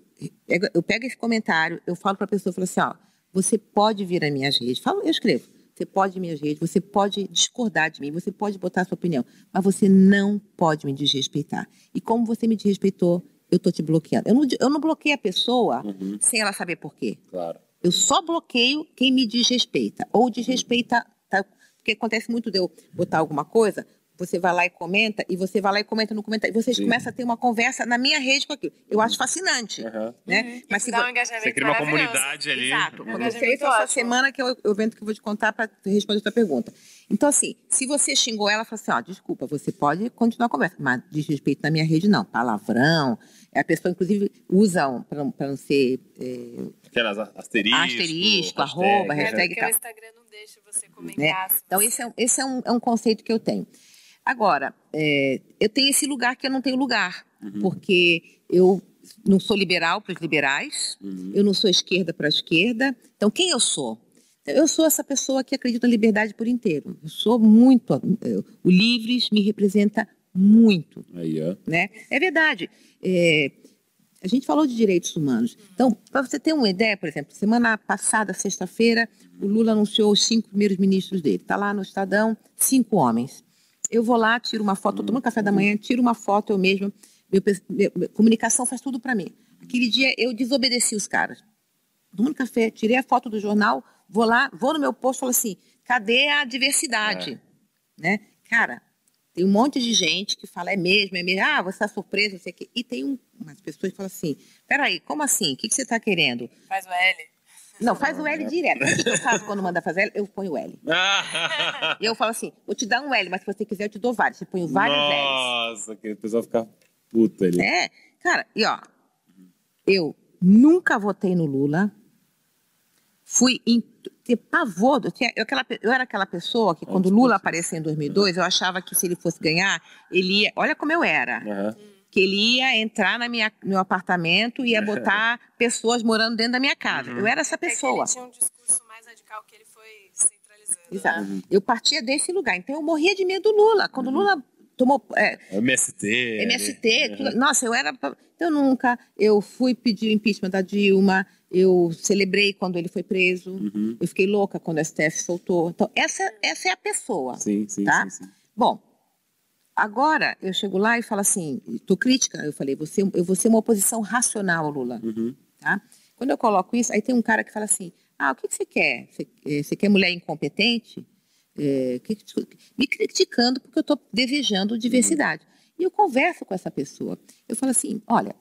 eu pego esse comentário, eu falo para a pessoa, eu falo assim, ó, você pode vir às minhas redes. Falo, eu escrevo você pode me redes, você pode discordar de mim, você pode botar a sua opinião, mas você não pode me desrespeitar. E como você me desrespeitou, eu estou te bloqueando. Eu não, eu não bloqueio a pessoa uhum. sem ela saber por quê. Claro. Eu só bloqueio quem me desrespeita. Ou desrespeita. Tá? Porque acontece muito de eu botar alguma coisa, você vai lá e comenta, e você vai lá e comenta no comentário, e vocês Sim. começam a ter uma conversa na minha rede com aquilo. Eu acho fascinante. Uhum. Né? Uhum. Mas se um você cria uma comunidade ali. Exato. Quando eu fez essa semana, que é o evento que eu vou te contar para responder a sua pergunta. Então, assim, se você xingou ela, fala assim, ó, desculpa, você pode continuar a conversa, mas desrespeito na minha rede, não. Palavrão. A pessoa, inclusive, usa um, para não, não ser... É... Aquelas asterisco. Asterisco, arroba, hashtag é, porque o Instagram não deixa você comentar. Né? Então, você... esse, é, esse é, um, é um conceito que eu tenho. Agora, é, eu tenho esse lugar que eu não tenho lugar, uhum. porque eu não sou liberal para os liberais, uhum. eu não sou esquerda para a esquerda. Então, quem eu sou? Eu sou essa pessoa que acredita na liberdade por inteiro. Eu sou muito. O Livres me representa muito. Aí, é. Né? é verdade. É, a gente falou de direitos humanos. Então, para você ter uma ideia, por exemplo, semana passada, sexta-feira, o Lula anunciou os cinco primeiros ministros dele. Está lá no Estadão, cinco homens. Eu vou lá, tiro uma foto, tomo café da manhã, tiro uma foto eu mesma. Meu, meu, comunicação faz tudo para mim. Aquele dia eu desobedeci os caras. Tomando café, tirei a foto do jornal, vou lá, vou no meu posto e falo assim: cadê a diversidade? É. Né? Cara, tem um monte de gente que fala, é mesmo, é mesmo, ah, você está surpresa, não sei o quê. E tem um, umas pessoas que falam assim: peraí, como assim? O que, que você está querendo? Faz o L. Não, faz o L direto. O que eu faço quando manda fazer L? Eu ponho o L. [laughs] e eu falo assim, vou te dar um L, mas se você quiser eu te dou vários. Você põe vários Nossa, L's. Nossa, que o pessoal fica puta ali. É, cara, e ó, eu nunca votei no Lula. Fui em ter pavor. Eu, tinha, eu, aquela, eu era aquela pessoa que, quando o Lula apareceu em 2002, eu achava que se ele fosse ganhar, ele ia. Olha como eu era. Uhum que ele ia entrar na minha, no meu apartamento e ia botar [laughs] pessoas morando dentro da minha casa. Uhum. Eu era essa pessoa. É ele tinha um discurso mais radical que ele foi centralizando. Exato. Né? Eu partia desse lugar. Então eu morria de medo do Lula. Quando o uhum. Lula tomou. É, MST. MST. Tudo, nossa, eu era. Eu nunca. Eu fui pedir o impeachment da Dilma. Eu celebrei quando ele foi preso. Uhum. Eu fiquei louca quando o STF soltou. Então, essa, essa é a pessoa. Sim, sim, tá? sim, sim. Bom, agora eu chego lá e falo assim: estou crítica. Eu falei, você, eu vou ser uma oposição racional ao Lula. Uhum. Tá? Quando eu coloco isso, aí tem um cara que fala assim: ah, o que, que você quer? Você, eh, você quer mulher incompetente? É, que, me criticando porque eu estou desejando diversidade. E eu converso com essa pessoa. Eu falo assim: olha,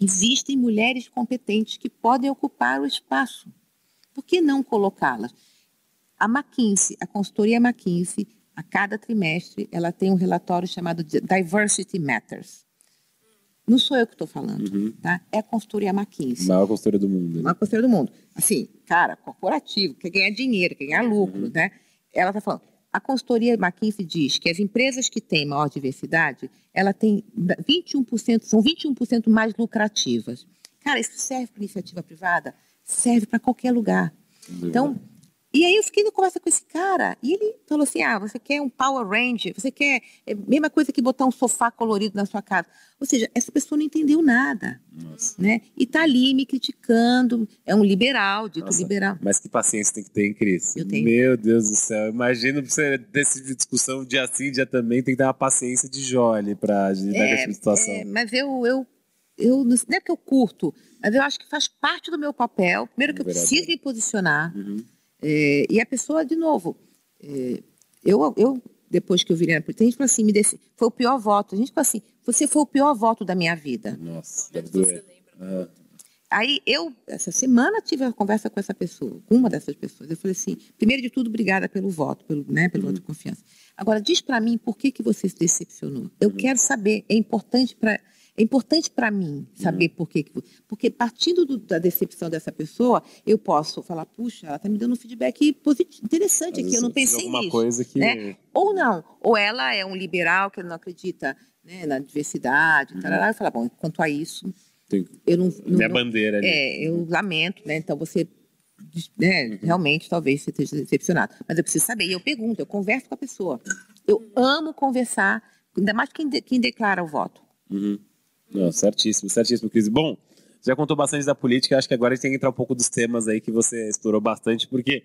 existem mulheres competentes que podem ocupar o espaço. Por que não colocá-las? A McKinsey, a consultoria McKinsey, a cada trimestre, ela tem um relatório chamado Diversity Matters. Não sou eu que estou falando, Uhum. tá? É a consultoria McKinsey. Maior consultoria do mundo. né? Uma consultoria do mundo. Assim, cara, corporativo, quer ganhar dinheiro, quer ganhar lucro, Uhum. né? Ela está falando. A consultoria McKinsey diz que as empresas que têm maior diversidade, ela tem 21%, são 21% mais lucrativas. Cara, isso serve para iniciativa privada? Serve para qualquer lugar. Então, e aí eu fiquei na conversa com esse cara, e ele falou assim: ah, você quer um Power Ranger, você quer é a mesma coisa que botar um sofá colorido na sua casa. Ou seja, essa pessoa não entendeu nada. Nossa. Né? E tá ali me criticando, é um liberal, dito Nossa, liberal. Mas que paciência tem que ter, hein, Cris? Eu tenho. Meu Deus do céu. Imagina pra você decidir discussão dia sim, dia também, tem que ter uma paciência de Jó ali pra lidar com essa situação. É, mas eu, eu, eu, não é que eu curto, mas eu acho que faz parte do meu papel. Primeiro que eu preciso me posicionar. Uhum. É, e a pessoa, de novo, é, eu, eu, depois que eu virei na política, a gente falou assim, me desse, foi o pior voto. A gente falou assim, você foi o pior voto da minha vida. Nossa, deve doer. Ah, Aí eu, essa semana, tive uma conversa com essa pessoa, com uma dessas pessoas. Eu falei assim: primeiro de tudo, obrigada pelo voto, pelo, né, pelo voto de confiança. Agora, diz para mim por que, que você se decepcionou. Eu quero saber, é importante para. É importante para mim saber por que. que vo- Porque partindo do- da decepção dessa pessoa, eu posso falar, puxa, ela está me dando um feedback positivo, interessante aqui, eu não pensei alguma nisso. coisa que. né? Ou não, ou ela é um liberal que não acredita né, na diversidade, Uhum. tarará, eu falo, bom, quanto a isso, Tem eu não. não- minha não- bandeira ali. é, eu lamento, né? Então você, né, realmente, talvez você esteja decepcionado. Mas eu preciso saber. E eu pergunto, eu converso com a pessoa. Eu amo conversar, ainda mais quem, de- quem declara o voto. Uhum. Não, certíssimo, certíssimo, Cris. Bom, já contou bastante da política, acho que agora a gente tem que entrar um pouco dos temas aí que você explorou bastante, porque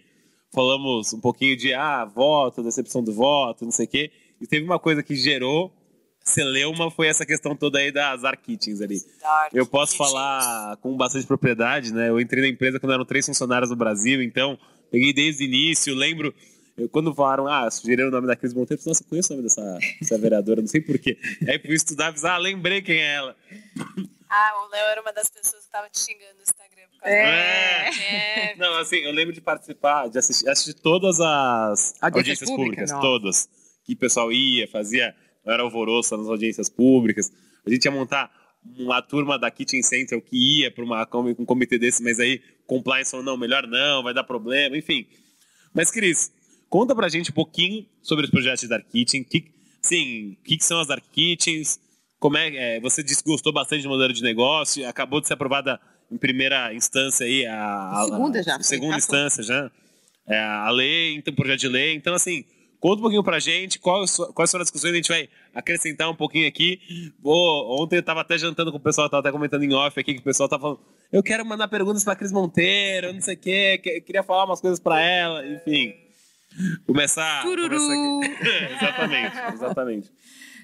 falamos um pouquinho de ah, voto, decepção do voto, não sei o quê, e teve uma coisa que gerou celeuma, foi essa questão toda aí das dark kitchens ali. Dark Eu posso kitchens. falar com bastante propriedade, né? Eu entrei na empresa quando eram três funcionários no Brasil, então peguei desde o início, lembro eu, quando falaram, ah, sugeriram o nome da Cris Monteiro, nossa, eu conheço o nome dessa, dessa vereadora, não sei porquê. Aí fui estudar, ah, lembrei quem é ela. Ah, o Léo era uma das pessoas que tava te xingando no Instagram. Por causa É. disso. É. [laughs] Não, assim, eu lembro de participar, de assistir, assistir todas as Audiências audiências públicas, todas. Que o pessoal ia, fazia, era alvoroço nas audiências públicas. A gente ia montar uma turma da Kitchen Central que ia para uma com um comitê desse, mas aí compliance falou, não, melhor não, vai dar problema, enfim. Mas, Cris, conta pra gente um pouquinho sobre os projetos de Dark Kitchen. Que, sim, o que, que são as Dark Kitchens? Como é, é, você disse que gostou bastante do modelo de negócio, acabou de ser aprovada em primeira instância aí a, a Segunda já, foi, segunda instância já é, a lei, então projeto de lei. Então assim, conta um pouquinho pra gente qual, quais foram as discussões a gente vai acrescentar um pouquinho aqui. Vou, ontem eu tava até jantando com o pessoal, tava até comentando em off aqui que o pessoal tava falando, eu quero mandar perguntas pra Cris Monteiro, não sei o quê, que- queria falar umas coisas pra ela, enfim. Começar, Tururu. começar aqui. [laughs] exatamente, exatamente.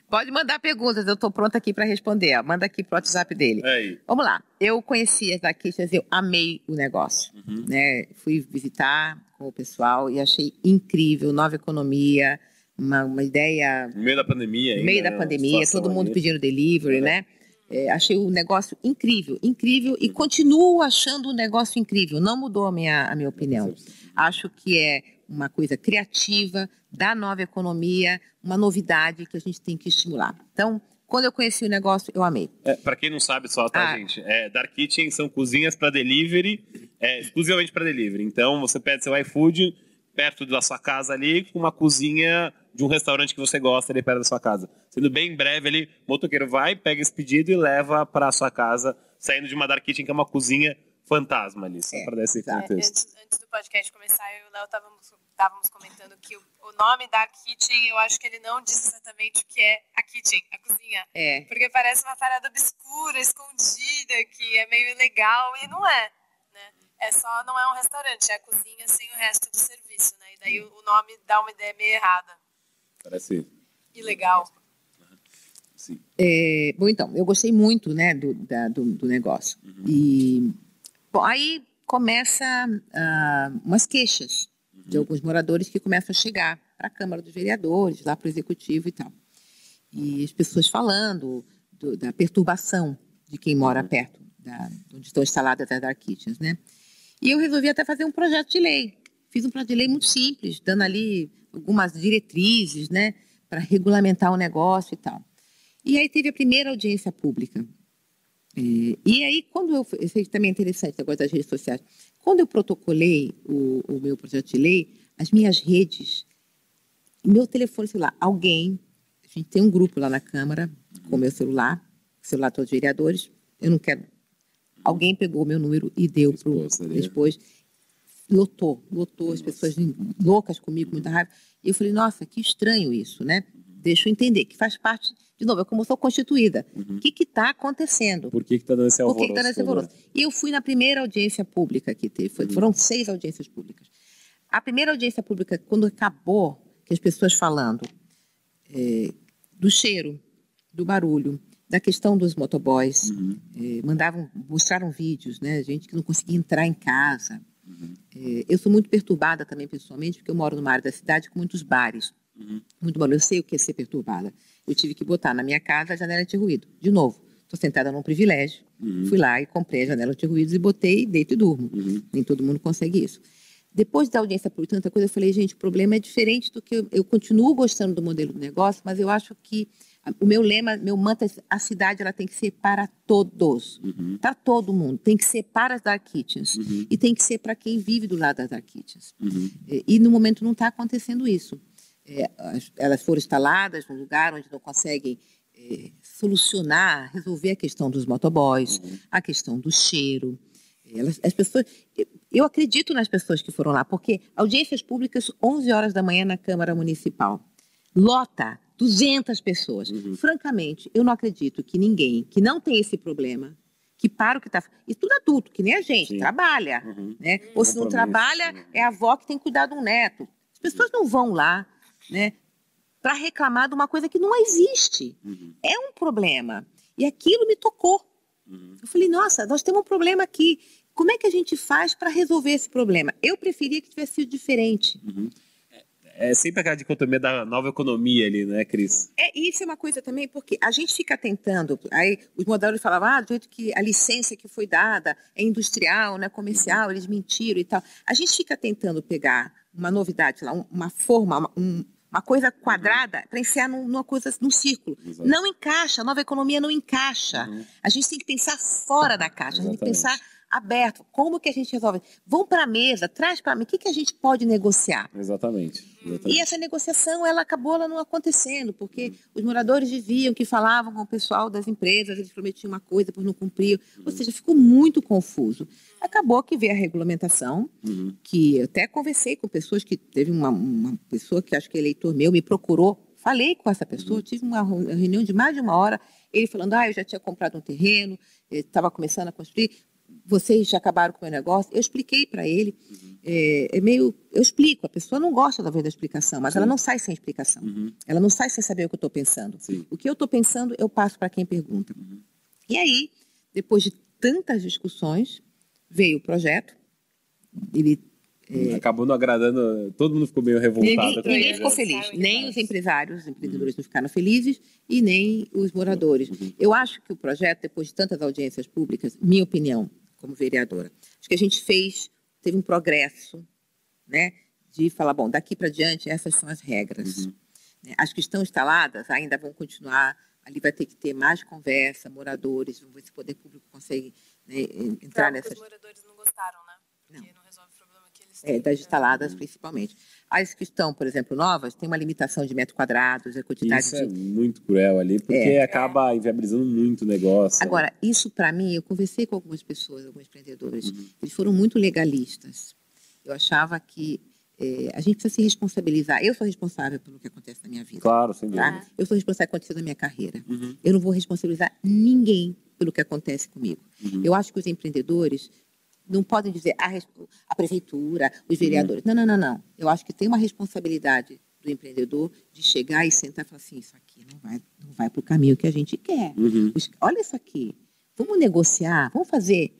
Pode mandar perguntas, eu estou pronta aqui para responder. Manda aqui pro WhatsApp dele. É Aí. Vamos lá. Eu conheci as Daquistas, eu amei o negócio. Uhum. Né? Fui visitar com o pessoal e achei incrível, nova economia, uma, uma ideia No meio da pandemia no ainda, meio da né, pandemia, todo mundo aí. pedindo delivery, É. né? É, achei o negócio incrível, incrível e continuo achando o negócio incrível. Não mudou a minha, a minha opinião. Acho que é uma coisa criativa da nova economia, uma novidade que a gente tem que estimular. Então, quando eu conheci o negócio, eu amei. É, para quem não sabe só, tá, Ah. gente? É, Dark Kitchen são cozinhas para delivery, é, exclusivamente para delivery. Então, você pede seu iFood perto da sua casa ali, com uma cozinha de um restaurante que você gosta ali perto da sua casa. Sendo bem breve ali, o motoqueiro vai, pega esse pedido e leva para sua casa, saindo de uma Dark Kitchen, que é uma cozinha fantasma ali, só É, para dar esse exato. É, contexto. antes, antes do podcast começar, eu e o Léo estávamos estávamos comentando que o, o o nome Dark Kitchen, eu acho que ele não diz exatamente o que é a kitchen, a cozinha. É. Porque parece uma parada obscura, escondida, que é meio ilegal, e não é. Né? É só, não é um restaurante, é a cozinha sem o resto do serviço, né? E daí o nome dá uma ideia meio errada. Parece. Ilegal. Sim. É, bom, então, eu gostei muito né, do, da- do, do negócio. E bom, aí começa ah, umas queixas de alguns moradores que começam a chegar para a Câmara dos Vereadores, lá para o Executivo e tal. E as pessoas falando do- da perturbação de quem mora perto da, onde estão instaladas as dark kitchens, né? E eu resolvi até fazer um projeto de lei. Fiz um projeto de lei muito simples, dando ali algumas diretrizes, né, para regulamentar o negócio e tal. E aí teve a primeira audiência pública. É, e aí, quando eu. Isso também é interessante, negócio das redes sociais. Quando eu protocolei o, o meu projeto de lei, as minhas redes, meu telefone celular, alguém. A gente tem um grupo lá na Câmara, com meu celular, celular de todos os vereadores. Eu não quero. Alguém pegou o meu número e deu para o. Ali. Expôs. Lotou, lotou, as pessoas loucas comigo, com muita raiva. E eu falei, nossa, que estranho isso, né? Deixa eu entender, que faz parte, de novo, é como eu sou constituída. O que está acontecendo? Por que que tá dando esse Por alvoroço? que está nesse todo, alvoroço? E eu fui na primeira audiência pública que teve, foi- foram seis audiências públicas. A primeira audiência pública, quando acabou, que as pessoas falando eh, do cheiro, do barulho, da questão dos motoboys, eh, mandavam, mostraram vídeos, né, gente que não conseguia entrar em casa. Eh, eu sou muito perturbada também pessoalmente, porque eu moro numa área da cidade com muitos bares. Muito bom, eu sei o que é ser perturbada. Eu tive que botar na minha casa a janela anti-ruído. De novo, estou sentada num privilégio. Fui lá e comprei a janela anti-ruídos e botei, deito e durmo. Nem todo mundo consegue isso. Depois da audiência por tanta coisa, eu falei, gente, o problema é diferente do que eu, eu continuo gostando do modelo do negócio, mas eu acho que o meu lema, meu mantra, é a cidade ela tem que ser para todos, para todo mundo, tem que ser para as dark kitchens e tem que ser para quem vive do lado das dark kitchens. E, e no momento não está acontecendo isso. É, as- elas foram instaladas num lugar onde não conseguem é, solucionar, resolver a questão dos motoboys, a questão do cheiro. Elas, as pessoas, eu- acredito nas pessoas que foram lá, porque audiências públicas, 11 horas da manhã na Câmara Municipal. Lota 200 pessoas. Francamente, eu não acredito que ninguém que não tem esse problema, que para o que está... E tudo adulto, que nem a gente, Sim. trabalha. Né? Ou se não trabalha, é a avó que tem que cuidar de um neto. As pessoas não vão lá né, para reclamar de uma coisa que não existe. É um problema. E aquilo me tocou. Eu falei, nossa, nós temos um problema aqui. Como é que a gente faz para resolver esse problema? Eu preferia que tivesse sido diferente. É sempre aquela dicotomia da nova economia ali, né, Cris? É, isso é uma coisa também, porque a gente fica tentando, aí os moderadores falavam, ah, do jeito que a licença que foi dada é industrial, não é comercial, eles mentiram e tal. A gente fica tentando pegar uma novidade lá, um- uma forma, um- uma coisa quadrada para enfiar num- numa coisa, num círculo. Exato. Não encaixa, a nova economia não encaixa. A gente tem que pensar fora da caixa, a gente tem que pensar aberto. Como que a gente resolve? Vão para a mesa, traz para mim, o que, que a gente pode negociar? Exatamente. E exatamente. essa negociação, ela acabou ela não acontecendo, porque os moradores diziam que falavam com o pessoal das empresas, eles prometiam uma coisa, depois não cumpriam. Ou seja, ficou muito confuso. Acabou que veio a regulamentação, Uhum. que eu até conversei com pessoas que teve uma, uma pessoa que acho que é eleitor meu, me procurou, falei com essa pessoa, tive uma reu- reunião de mais de uma hora, ele falando, ah, eu já tinha comprado um terreno, estava começando a construir, vocês já acabaram com o meu negócio. Eu expliquei para ele, é, é meio, eu explico, a pessoa não gosta talvez da explicação, mas ela não sai sem explicação. Ela não sai sem saber o que eu estou pensando. Sim. O que eu estou pensando, eu passo para quem pergunta. E aí, depois de tantas discussões, veio o projeto. Ele Acabou não agradando. Todo mundo ficou meio revoltado. Ninguém, ninguém o ficou feliz, nem os empresários, os empreendedores não ficaram felizes e nem os moradores. Eu acho que o projeto, depois de tantas audiências públicas, minha opinião, como vereadora, acho que a gente fez, teve um progresso, né, de falar, bom, daqui para diante essas são as regras. Né, As que estão instaladas ainda vão continuar, ali vai ter que ter mais conversa, moradores, vamos ver se o poder público consegue né, entrar Claro, nessas Os moradores não gostaram, né? Porque não, resolve o problema que eles é, têm. das né? instaladas, principalmente. As que estão, por exemplo, novas, tem uma limitação de metros quadrados, a quantidade Isso é de... muito cruel ali, porque É. acaba inviabilizando muito o negócio. Agora, isso para mim, eu conversei com algumas pessoas, alguns empreendedores, Uhum. eles foram muito legalistas. Eu achava que é, a gente precisa se responsabilizar. Eu sou responsável pelo que acontece na minha vida. Claro, sem dúvida. Tá? Eu sou responsável pelo que aconteceu na minha carreira. Uhum. Eu não vou responsabilizar ninguém pelo que acontece comigo. Uhum. Eu acho que os empreendedores não podem dizer a, a prefeitura, os uhum. vereadores. Uhum. Não, não, não, não. Eu acho que tem uma responsabilidade do empreendedor de chegar e sentar e falar assim, isso aqui não vai, não vai para o caminho que a gente quer. Uhum. Olha isso aqui. Vamos negociar, vamos fazer.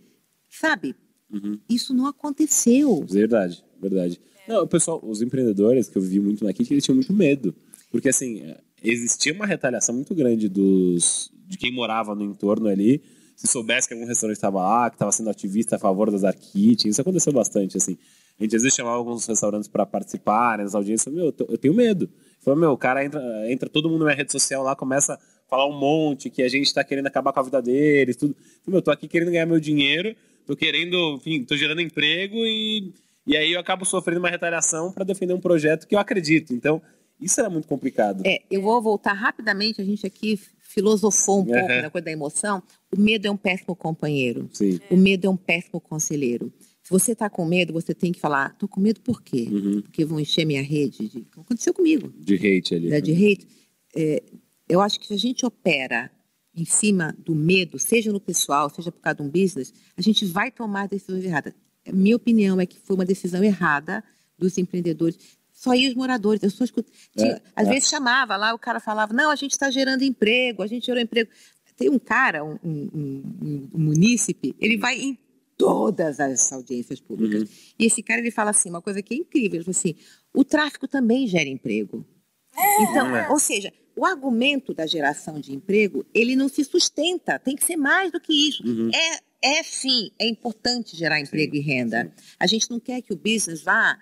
Sabe? Uhum. Isso não aconteceu. Verdade, verdade. Não, o pessoal, os empreendedores que eu vi muito na Kik, eles tinham muito medo. Porque, assim, existia uma retaliação muito grande dos, de quem morava no entorno ali. Se soubesse que algum restaurante estava lá, que estava sendo ativista a favor das Dark Kitchen, isso aconteceu bastante, assim. A gente às vezes chamava alguns restaurantes para participarem nas audiências. Meu, eu tenho medo. Falei, meu, o cara entra, entra todo mundo na minha rede social lá, começa a falar um monte que a gente está querendo acabar com a vida deles, tudo. Falei, meu, tô aqui querendo ganhar meu dinheiro, tô querendo, enfim, tô gerando emprego e e aí eu acabo sofrendo uma retaliação para defender um projeto que eu acredito. Então, isso era muito complicado. É, eu vou voltar rapidamente, a gente aqui filosofou um pouco uhum. na coisa da emoção. O medo é um péssimo companheiro. Sim. O medo é um péssimo conselheiro. Se você está com medo, você tem que falar, estou com medo por quê? Uhum. Porque vão encher minha rede. De... Aconteceu comigo. De hate ali. Né? De hate. É, eu acho que se a gente opera em cima do medo, seja no pessoal, seja por causa de um business, a gente vai tomar decisões erradas minha opinião é que foi uma decisão errada dos empreendedores. Só aí os moradores. Eu só escuto, tinha, é, às é. vezes chamava lá, o cara falava: não, a gente está gerando emprego, a gente gerou emprego. Tem um cara, um, um, um, um munícipe, ele vai em todas as audiências públicas. Uhum. E esse cara ele fala assim, uma coisa que é incrível, ele fala assim, o tráfico também gera emprego. É. Então, é. ou seja, o argumento da geração de emprego, ele não se sustenta, tem que ser mais do que isso. Uhum. É é sim, é importante gerar emprego sim, e renda. Sim. A gente não quer que o business vá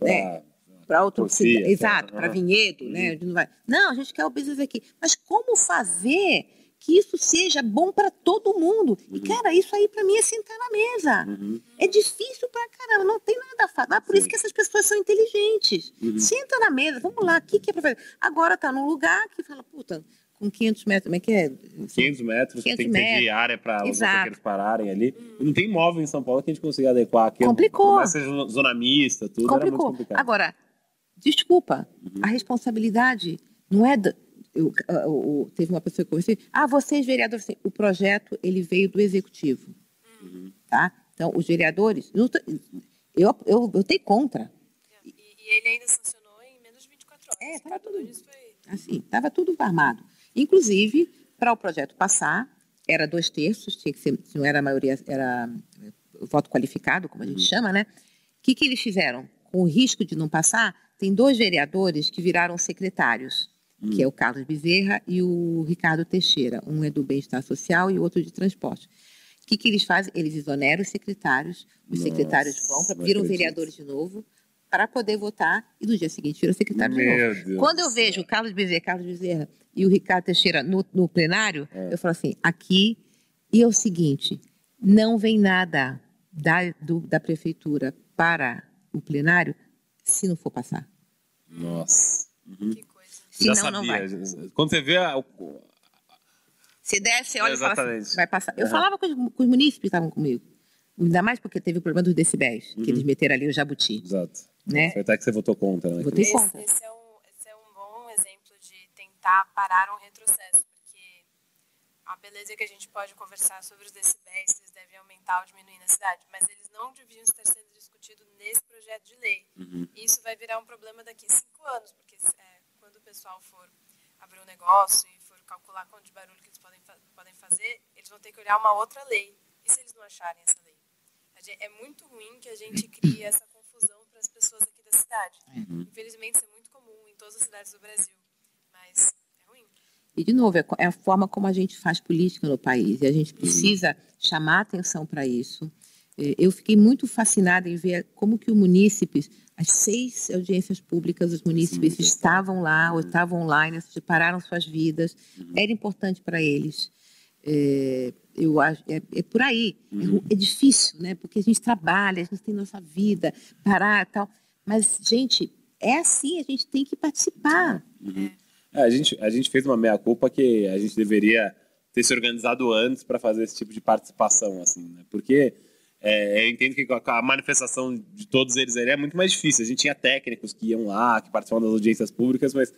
né, para outro Torcia, exato, para Vinhedo, uhum. né? Não, vai. não, a gente quer o business aqui. Mas como fazer que isso seja bom para todo mundo? Uhum. E cara, isso aí para mim é sentar na mesa. Uhum. É difícil para caramba, não tem nada a falar. Por sim. isso que essas pessoas são inteligentes. Uhum. Senta na mesa, vamos lá, o que, que é para fazer? Agora tá num lugar que fala, puta, com 500 metros, como é que é? 500 metros, 500 tem que ter de área para os motoqueiros pararem ali. E não tem imóvel em São Paulo que a gente consiga adequar aqui. Complicou. Mas seja zona mista, tudo, Complicou. Agora, desculpa, uhum. a responsabilidade não é... Do, eu, eu, eu, teve uma pessoa que eu conversei, ah, vocês vereadores, assim, o projeto ele veio do executivo, uhum. tá? Então, os vereadores, eu, eu, eu, eu tenho contra. E, e, ele ainda sancionou em menos de 24 horas. É, estava tudo, foi... assim, estava tudo armado. Inclusive, para o projeto passar, era dois terços, tinha que ser, não era a maioria, era eh, voto qualificado, como a gente uhum. chama, né? O que, que eles fizeram? Com o risco de não passar, tem dois vereadores que viraram secretários, uhum. que é o Carlos Bezerra e o Ricardo Teixeira. Um é do bem-estar social e o outro de transporte. O que, que eles fazem? Eles exoneram os secretários, os Nossa, secretários vão, pra, viram vereadores de novo, para poder votar e no dia seguinte viram secretário Meu de novo. Deus Quando eu vejo o Carlos Bezerra, Carlos Bezerra e o Ricardo Teixeira no, no plenário, é. eu falo assim, aqui, e é o seguinte, não vem nada da, do, da prefeitura para o plenário se não for passar. Nossa. Uhum. Que coisa. Senão, Já sabia. não vai. Quando você vê a, se der, você olha Exatamente. e fala assim, vai passar. Eu uhum. falava com os, com os munícipes que estavam comigo. Ainda mais porque teve o problema dos decibéis, uhum. que eles meteram ali o jabuti. Exato. Né? Foi até que você votou contra, né? Votei contra. Esse, esse é um tentar parar um retrocesso, porque a beleza é que a gente pode conversar sobre os decibéis, se eles devem aumentar ou diminuir na cidade, mas eles não deviam estar sendo discutidos nesse projeto de lei. Uhum. E isso vai virar um problema daqui a cinco anos, porque é, quando o pessoal for abrir um negócio e for calcular quanto de barulho que eles podem, podem fazer, eles vão ter que olhar uma outra lei. E se eles não acharem essa lei? É muito ruim que a gente crie essa confusão para as pessoas aqui da cidade. Uhum. Infelizmente, isso é muito comum em todas as cidades do Brasil. Mas é ruim. E, de novo, é, é a forma como a gente faz política no país. E a gente precisa chamar atenção para isso. É, eu fiquei muito fascinada em ver como que os munícipes, as seis audiências públicas, os munícipes Sim, estavam lá, ou estavam online, separaram suas vidas. Uhum. Era importante para eles. É, eu acho, é, é por aí. É uhum. É, é, difícil, né? Porque a gente trabalha, a gente tem nossa vida, parar tal. Mas, gente, é assim, a gente tem que participar. Uhum. É, a, gente, a gente fez uma meia-culpa que a gente deveria ter se organizado antes para fazer esse tipo de participação, assim, né? Porque é, eu entendo que a manifestação de todos eles é muito mais difícil. A gente tinha técnicos que iam lá, que participavam das audiências públicas, mas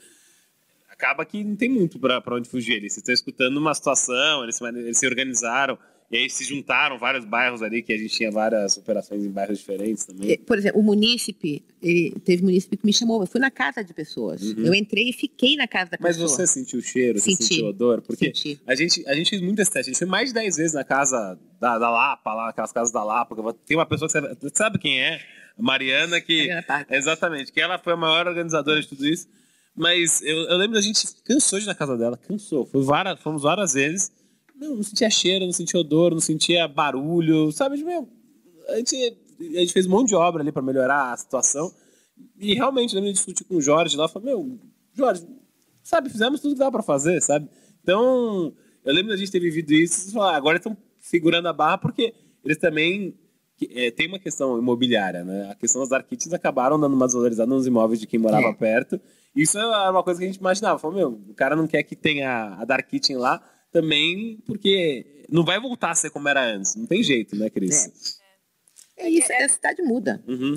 acaba que não tem muito para onde fugir. Eles estão escutando uma situação, eles eles se organizaram. E aí se juntaram vários bairros ali, que a gente tinha várias operações em bairros diferentes também. Por exemplo, o munícipe, ele teve munícipe que me chamou, eu fui na casa de pessoas. Uhum. Eu entrei e fiquei na casa da Mas pessoa. Mas você sentiu o cheiro, Senti. você sentiu o odor? Porque Senti. a gente, a gente fez muitas testes, a gente foi mais de 10 vezes na casa da, da Lapa, lá, aquelas casas da Lapa. Tem uma pessoa que você sabe quem é? Mariana, que. Mariana exatamente, que ela foi a maior organizadora de tudo isso. Mas eu, eu lembro da gente cansou de ir na casa dela, cansou. Várias, fomos várias vezes. Não, não sentia cheiro, não sentia odor, não sentia barulho, sabe? Meu, a, gente, a gente fez um monte de obra ali para melhorar a situação. E realmente, lembro de discutir com o Jorge lá, falei, meu, Jorge, sabe, fizemos tudo que dava para fazer, sabe? Então, eu lembro da gente ter vivido isso, falar, agora estão segurando a barra porque eles também é, tem uma questão imobiliária, né? A questão das kitchens acabaram dando uma desvalorizada nos imóveis de quem morava é. perto. Isso é uma coisa que a gente imaginava. Falou, meu, o cara não quer que tenha a dark kitchen lá, também porque não vai voltar a ser como era antes. Não tem jeito, né, Cris? É. é isso, a cidade muda. Uhum.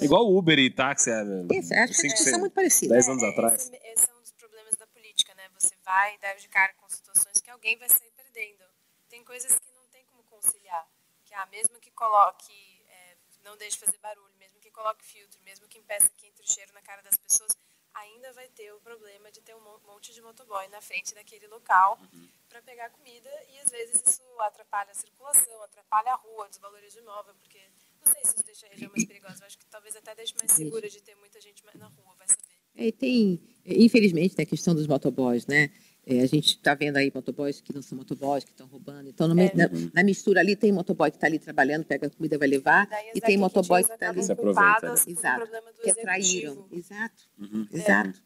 Igual Uber e táxi. É, isso, acho que são muito parecidos. Dez anos é, atrás. Esse, esse, é um dos problemas da política, né? Você vai dar de cara com situações que alguém vai sair perdendo. Tem coisas que não tem como conciliar. Que ah, mesmo que coloque, é, não deixe fazer barulho, mesmo que coloque filtro, mesmo que impeça que entre o cheiro na cara das pessoas, ainda vai ter o problema de ter um monte de motoboy na frente daquele local uhum. Para pegar comida e às vezes isso atrapalha a circulação, atrapalha a rua, desvaloriza o imóvel, porque não sei se isso deixa a região mais perigosa, eu acho que talvez até deixe mais segura de ter muita gente na rua, vai saber. É, e tem, infelizmente, tem a questão dos motoboys, né? É, a gente está vendo aí motoboys que não são motoboys, que estão roubando. Então, no, é. na, na, mistura ali, tem motoboy que está ali trabalhando, pega a comida, vai levar. E tem motoboy que está ali. Se aproveita. Né? Exato. Que traíram. Exato. Uhum. Exato.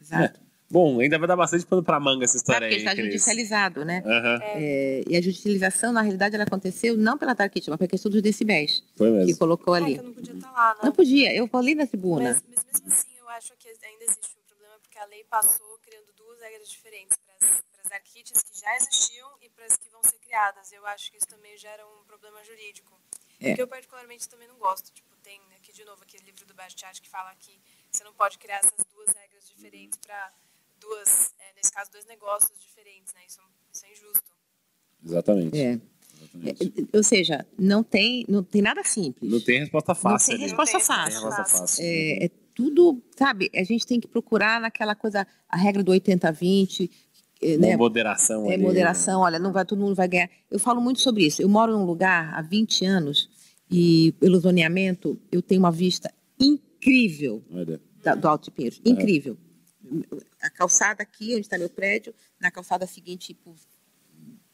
Exato. Bom, ainda vai dar bastante pano para manga essa história aí. Porque está judicializado, né? Uhum. É, e a judicialização, na realidade, ela aconteceu não pela Kitchen, mas pela questão dos decibéis. Foi mesmo. Que colocou ali. É, não podia estar lá, né? Não podia, eu falei na tribuna. Mas, mas mesmo assim, eu acho que ainda existe um problema, porque a lei passou criando duas regras diferentes para as dark kitchens que já existiam e para as que vão ser criadas. Eu acho que isso também gera um problema jurídico. É. Que eu particularmente também não gosto. Tipo, tem aqui de novo aquele livro do Bastiat que fala que você não pode criar essas duas regras diferentes para duas, é, nesse caso, dois negócios diferentes, né? Isso, isso é injusto. Exatamente. É. Exatamente. É, ou seja, não tem, não tem nada simples. Não tem resposta fácil. Não tem resposta não fácil. Tem resposta fácil. É, é, tudo, sabe? A gente tem que procurar naquela coisa, a regra do 80-20. É, né? moderação. É, ali, moderação. Né? Olha, não vai, todo mundo vai ganhar. Eu falo muito sobre isso. Eu moro num lugar há 20 anos e, pelo zoneamento, eu tenho uma vista incrível da, do Alto de Pinheiros. Incrível a calçada aqui, onde está meu prédio, na calçada seguinte, tipo.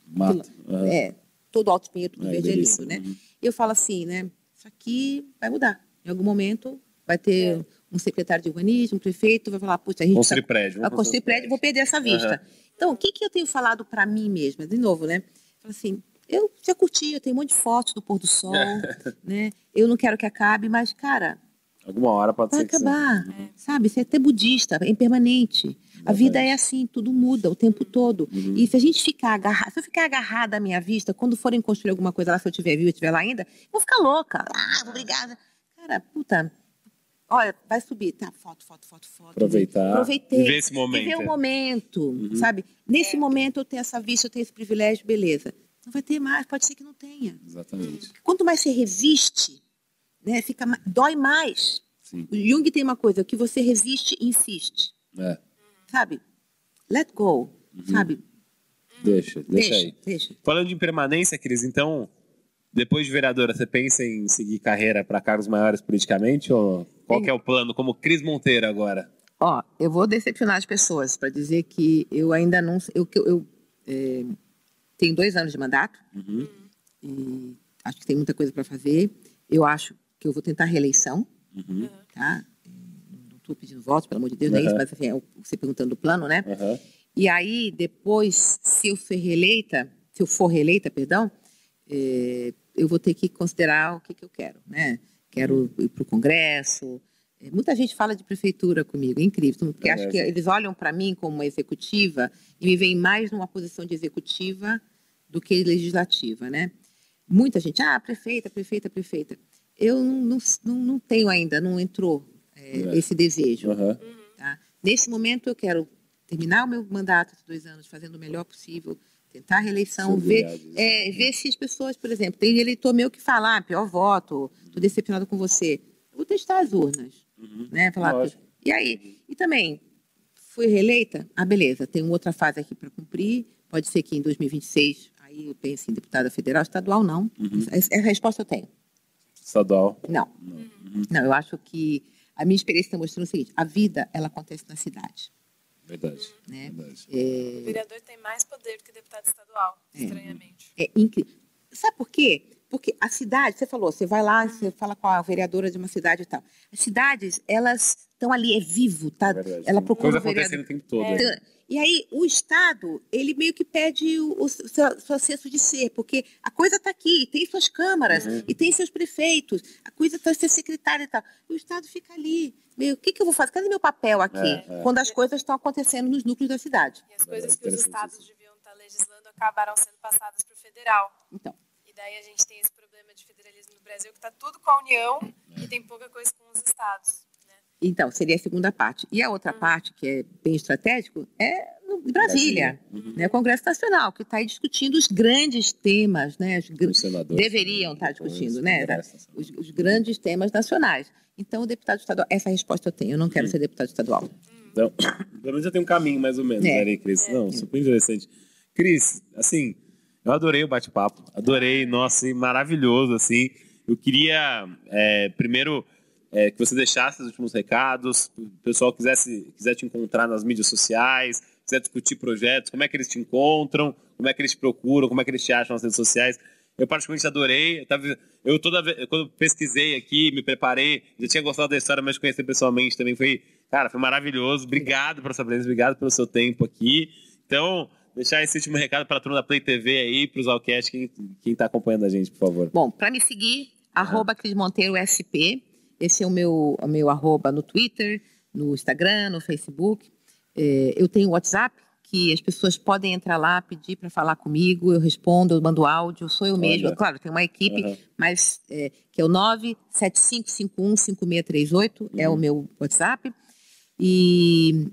Mato. É, todo Alto Pinheiro, tudo é, verde é lindo, né? Uhum. Eu falo assim, né? Isso aqui vai mudar. Em algum momento vai ter é. um secretário de urbanismo, um prefeito, vai falar, puxa, a gente. Construir tá, prédio. Vai construir prédio, vou perder essa vista. Uhum. Então, o que, que eu tenho falado para mim mesma? De novo, né? Falo assim, eu já curti, eu tenho um monte de fotos do pôr do sol, [laughs] né? Eu não quero que acabe, mas, cara, Alguma hora pode Vai ser acabar, que é. sabe? Você é até budista, é impermanente. A vida é assim, tudo muda o tempo todo. Uhum. E se a gente ficar agarrado, se eu ficar agarrada à minha vista, quando forem construir alguma coisa lá, se eu tiver vivo e estiver lá ainda, vou ficar louca. Ah, obrigada. Cara, puta, olha, vai subir, tá, foto, foto, foto, foto. Aproveitar. Aproveitei. Ver esse momento. Viver o momento, uhum. sabe? Nesse é. momento eu tenho essa vista, eu tenho esse privilégio, beleza. Não vai ter mais, pode ser que não tenha. Exatamente. Quanto mais você resiste, né? Fica, dói mais. Sim. O Jung tem uma coisa, o que você resiste, insiste. É. Sabe? Let go, uhum. sabe? Deixa, deixa, deixa, aí. Deixa. Falando de impermanência, Cris, então, depois de vereadora, você pensa em seguir carreira para cargos maiores politicamente? Ou qual é o plano, como Cris Monteiro agora? Ó, eu vou decepcionar as pessoas para dizer que eu ainda não... Eu, eu, eu é, tenho dois anos de mandato. Uhum. E acho que tem muita coisa para fazer. Eu acho que eu vou tentar reeleição, uhum. tá? Não estou pedindo votos, pelo amor de Deus, uhum. é isso, mas assim, é você perguntando do plano, né? Uhum. E aí, depois, se eu for reeleita, se eu for reeleita, perdão, é, eu vou ter que considerar o que, que eu quero, né? Quero ir para o Congresso. É, muita gente fala de prefeitura comigo, é incrível, porque é acho que eles olham para mim como uma executiva e me veem mais numa posição de executiva do que legislativa, né? muita gente, ah, prefeita, prefeita, prefeita. Eu não, não, não tenho ainda, não entrou é, é. esse desejo. Uhum. Tá? Nesse momento, eu quero terminar o meu mandato de dois anos fazendo o melhor possível, tentar a reeleição, ver, é, ver se as pessoas, por exemplo, tem eleitor meu que fala, ah, pior voto, estou decepcionado com você. Eu vou testar as urnas. Uhum. Né? Falar, e aí? E também, fui reeleita? Ah, beleza, tem uma outra fase aqui para cumprir, pode ser que em 2026 Aí eu penso em deputada federal, estadual não. Uhum. Essa, essa resposta eu tenho. Estadual? Não. Uhum. Não, eu acho que a minha experiência está mostrando o seguinte: a vida ela acontece na cidade. Verdade. Né? Verdade. É... O vereador tem mais poder do que deputado estadual, é. estranhamente. É incrível. Sabe por quê? Porque a cidade, você falou, você vai lá, uhum. você fala com a vereadora de uma cidade e tal. As cidades, elas estão ali, é vivo, tá? Verdade, Ela procura Coisa o vereador. acontecendo o tempo todo. É. Então, e aí o Estado, ele meio que pede o, o seu, seu senso de ser, porque a coisa está aqui, tem suas câmaras, uhum. e tem seus prefeitos, a coisa está ser secretária e tal. E o Estado fica ali, meio, o que, que eu vou fazer? Cadê meu papel aqui? É, é. Quando as coisas estão acontecendo nos núcleos da cidade. E as coisas que os estados deviam estar tá legislando acabaram sendo passadas para o federal. Então. E daí a gente tem esse problema de federalismo no Brasil, que está tudo com a União e tem pouca coisa com os estados. Então, seria a segunda parte. E a outra parte, que é bem estratégico, é no Brasília, uhum. né, o Congresso Nacional, que está discutindo os grandes temas, né, os deveriam estar tá discutindo, né, os, os, grandes temas nacionais. Então, o deputado estadual, essa resposta eu tenho, eu não quero uhum. ser deputado estadual. Então, pelo menos já tem um caminho, mais ou menos, é. né, Cris? É. Não, super interessante. Cris, assim, eu adorei o bate-papo, adorei, nossa, maravilhoso, assim. Eu queria, é, primeiro é, que você deixasse os últimos recados, o pessoal quisesse, quiser te encontrar nas mídias sociais, quiser discutir projetos, como é que eles te encontram, como é que eles te procuram, como é que eles te acham nas redes sociais. Eu particularmente adorei. Eu, tava, eu toda vez, quando pesquisei aqui, me preparei, já tinha gostado da história, mas conhecer pessoalmente também foi, cara, foi maravilhoso. Obrigado pela sua presença, obrigado pelo seu tempo aqui. Então, deixar esse último recado para a turma da Play TV aí, para os Alcast, quem está acompanhando a gente, por favor. Bom, para me seguir, arroba Cris Monteiro SP. Esse é o meu, o meu arroba no Twitter, no Instagram, no Facebook. É, eu tenho o WhatsApp, que as pessoas podem entrar lá, pedir para falar comigo, eu respondo, eu mando áudio, sou eu mesma. Claro, tem uma equipe, uhum. mas é, que é o 975515638, uhum. é o uhum. meu WhatsApp. E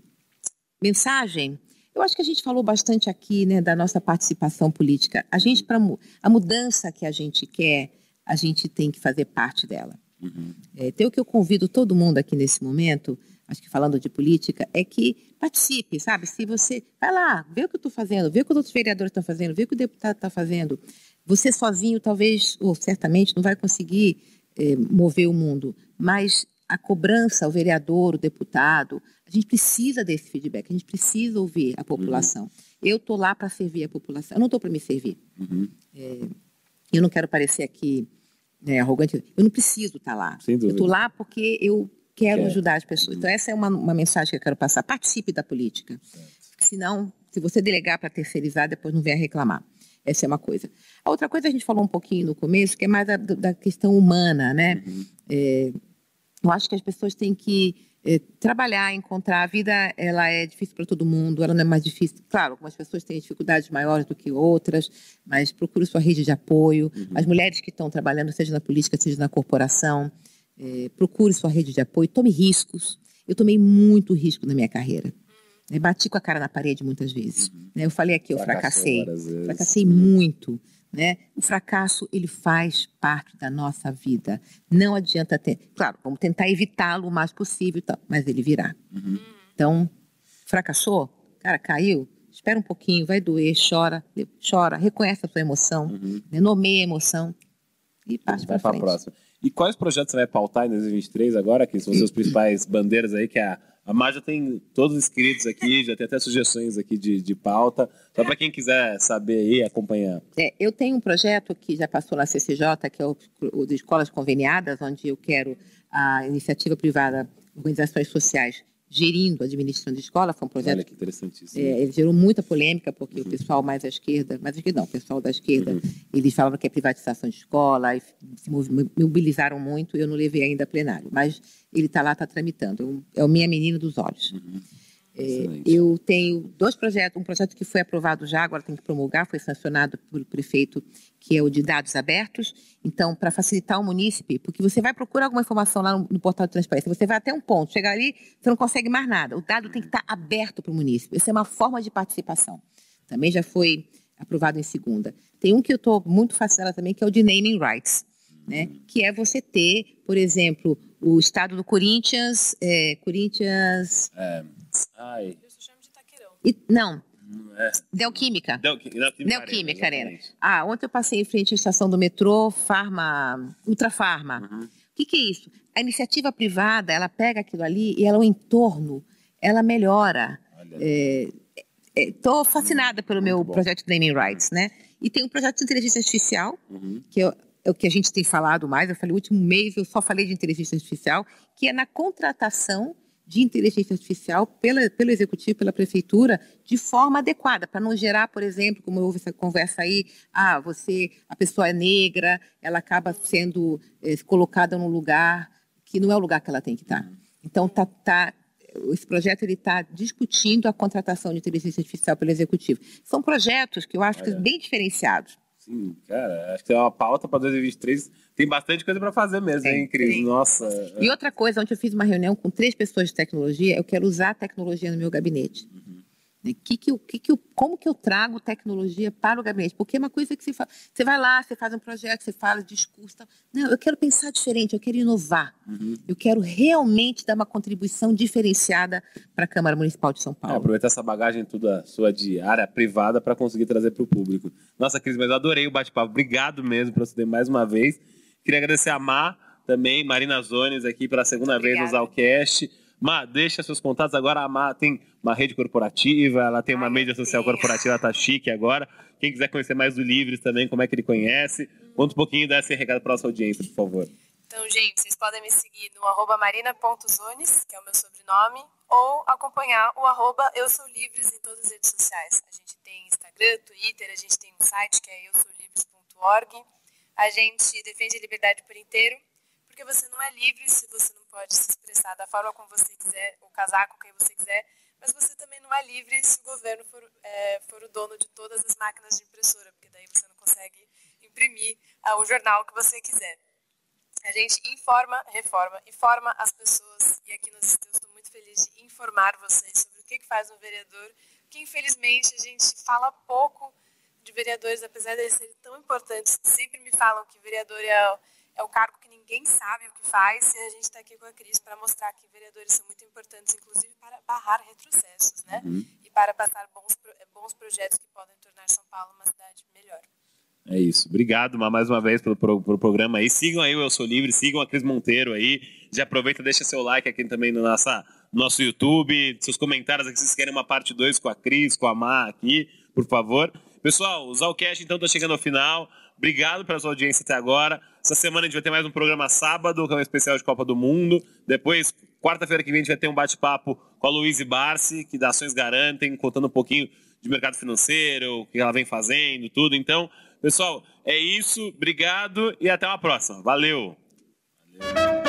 mensagem, eu acho que a gente falou bastante aqui né, da nossa participação política. A gente, para a mudança que a gente quer, a gente tem que fazer parte dela. Uhum. É, então, o que eu convido todo mundo aqui nesse momento, acho que falando de política, é que participe, sabe? Se você vai lá, vê o que eu estou fazendo, vê o que os outros vereadores estão fazendo, vê o que o deputado está fazendo. Você sozinho, talvez, ou certamente, não vai conseguir é, mover o mundo, mas a cobrança, o vereador, o deputado, a gente precisa desse feedback, a gente precisa ouvir a população. Uhum. Eu estou lá para servir a população, eu não estou para me servir. Uhum. É, eu não quero parecer aqui né, arrogante. Eu não preciso estar tá lá. Eu estou lá porque eu quero Quer. ajudar as pessoas. Então, essa é uma, uma mensagem que eu quero passar. Participe da política. Certo. Senão, se você delegar para terceirizar, depois não venha reclamar. Essa é uma coisa. A outra coisa a gente falou um pouquinho no começo, que é mais da, da questão humana, né? Uhum. É, eu acho que as pessoas têm que é, trabalhar, encontrar. A vida ela é difícil para todo mundo, ela não é mais difícil. Claro, algumas pessoas têm dificuldades maiores do que outras, mas procure sua rede de apoio. Uhum. As mulheres que estão trabalhando, seja na política, seja na corporação, é, procure sua rede de apoio, tome riscos. Eu tomei muito risco na minha carreira. É, bati com a cara na parede muitas vezes. Uhum. Né? Eu falei aqui, eu fracassei. Fracassei uhum. muito. Né? O fracasso ele faz parte da nossa vida. Não adianta ter. Claro, vamos tentar evitá-lo o mais possível, mas ele virá. Uhum. Então, fracassou, cara, caiu. Espera um pouquinho, vai doer, chora, chora, reconhece a sua emoção, uhum. né? nomeia a emoção e parte para frente. Próxima. E quais projetos você vai pautar em 2023 agora, que são os seus [clears throat] principais bandeiras aí, que é a a Mar já tem todos inscritos aqui, já tem até sugestões aqui de, de pauta. Só para quem quiser saber aí, acompanhar. É, eu tenho um projeto que já passou na CCJ, que é o, o de Escolas Conveniadas, onde eu quero a iniciativa privada, organizações sociais gerindo, administrando escola, foi um projeto. Olha que interessantíssimo. É, ele gerou muita polêmica, porque uhum. o pessoal mais à esquerda, mais à esquerda não, o pessoal da esquerda, uhum. eles falavam que é privatização de escola, e se mobilizaram muito, eu não levei ainda a plenário, mas ele está lá, está tramitando, é o minha menina dos olhos. Uhum. É, eu tenho dois projetos, um projeto que foi aprovado já, agora tem que promulgar, foi sancionado pelo prefeito, que é o de dados abertos. Então, para facilitar o munícipe, porque você vai procurar alguma informação lá no, no, portal de transparência, você vai até um ponto, chegar ali, você não consegue mais nada. O dado tem que estar aberto para o munícipe. Essa é uma forma de participação. Também já foi aprovado em segunda. Tem um que eu estou muito fascinada também, que é o de naming rights, né? que é você ter, por exemplo, o estado do Corinthians, é, Corinthians... É Ai. Eu só chamo de Taqueirão. E, não. É. Neoquímica. Neoquímica, Neoquímica Arena. Ah, ontem eu passei em frente à estação do metrô, Farma, Ultrafarma. Uhum. O que, que é isso? A iniciativa privada, ela pega aquilo ali e ela, o entorno, ela melhora. Estou é, é, fascinada pelo Muito meu bom. projeto de Naming Rights, né? E tem um projeto de inteligência artificial, uhum. que é, é o que a gente tem falado mais. Eu falei, o último mês eu só falei de inteligência artificial, que é na contratação de inteligência artificial pela, pelo executivo, pela prefeitura, de forma adequada, para não gerar, por exemplo, como houve essa conversa aí, ah, você, a pessoa é negra, ela acaba sendo é, colocada num lugar que não é o lugar que ela tem que estar. Tá. Então, tá, tá, esse projeto ele está discutindo a contratação de inteligência artificial pelo executivo. São projetos que eu acho que bem diferenciados. Sim, cara, acho que é uma pauta para 2023 tem bastante coisa para fazer mesmo, hein, Cris? Tem. Nossa. E outra coisa, ontem eu fiz uma reunião com três pessoas de tecnologia, eu quero usar a tecnologia no meu gabinete. Que que eu, que que eu, como que eu trago tecnologia para o gabinete? Porque é uma coisa que você fala, você vai lá, você faz um projeto, você fala, discurso. Não, eu quero pensar diferente, eu quero inovar. Uhum. Eu quero realmente dar uma contribuição diferenciada para a Câmara Municipal de São Paulo. É, aproveitar essa bagagem toda sua de área privada para conseguir trazer para o público. Nossa, Cris, mas eu adorei o bate-papo. Obrigado mesmo por você ter mais uma vez. Queria agradecer a Má também, Marina Zones, aqui pela segunda Obrigada. vez no Zalcast. Má, deixa seus contatos. Agora a Má tem uma rede corporativa, ela tem uma Ai, mídia social corporativa, ela tá chique agora. Quem quiser conhecer mais do Livres também, como é que ele conhece, conta um pouquinho desse recado para nossa audiência, por favor. Então, gente, vocês podem me seguir no arroba marina.zones, que é o meu sobrenome, ou acompanhar o arroba Eu Sou Livres em todas as redes sociais. A gente tem Instagram, Twitter, a gente tem um site que é eusoulivres.org. A gente defende a liberdade por inteiro, porque você não é livre se você não pode se expressar da forma como você quiser, ou casar com quem você quiser, mas você também não é livre se o governo for, é, for o dono de todas as máquinas de impressora, porque daí você não consegue imprimir ah, o jornal que você quiser. A gente informa, reforma, informa as pessoas, e aqui nós estou muito feliz de informar vocês sobre o que, que faz um vereador, que infelizmente a gente fala pouco de vereadores, apesar de serem tão importantes, sempre me falam que vereador é, é o cargo que ninguém sabe o que faz, e a gente está aqui com a Cris para mostrar que vereadores são muito importantes, inclusive para barrar retrocessos, né? Uhum. E para passar bons, bons projetos que podem tornar São Paulo uma cidade melhor. É isso. Obrigado mais uma vez pelo, programa aí. Sigam aí o Eu Sou Livre, sigam a Cris Monteiro aí. Já aproveita, deixa seu like aqui também no nossa, nosso YouTube, seus comentários aqui, se vocês querem uma parte 2 com a Cris, com a Má aqui, por favor. Pessoal, o Zalcast então está chegando ao final. Obrigado pela sua audiência até agora. Essa semana a gente vai ter mais um programa sábado, que é um especial de Copa do Mundo. Depois, quarta-feira que vem, a gente vai ter um bate-papo com a Luíse Barsi, que da Ações Garantem, contando um pouquinho de mercado financeiro, o que ela vem fazendo, tudo. Então, pessoal, é isso. Obrigado e até uma próxima. Valeu! Valeu.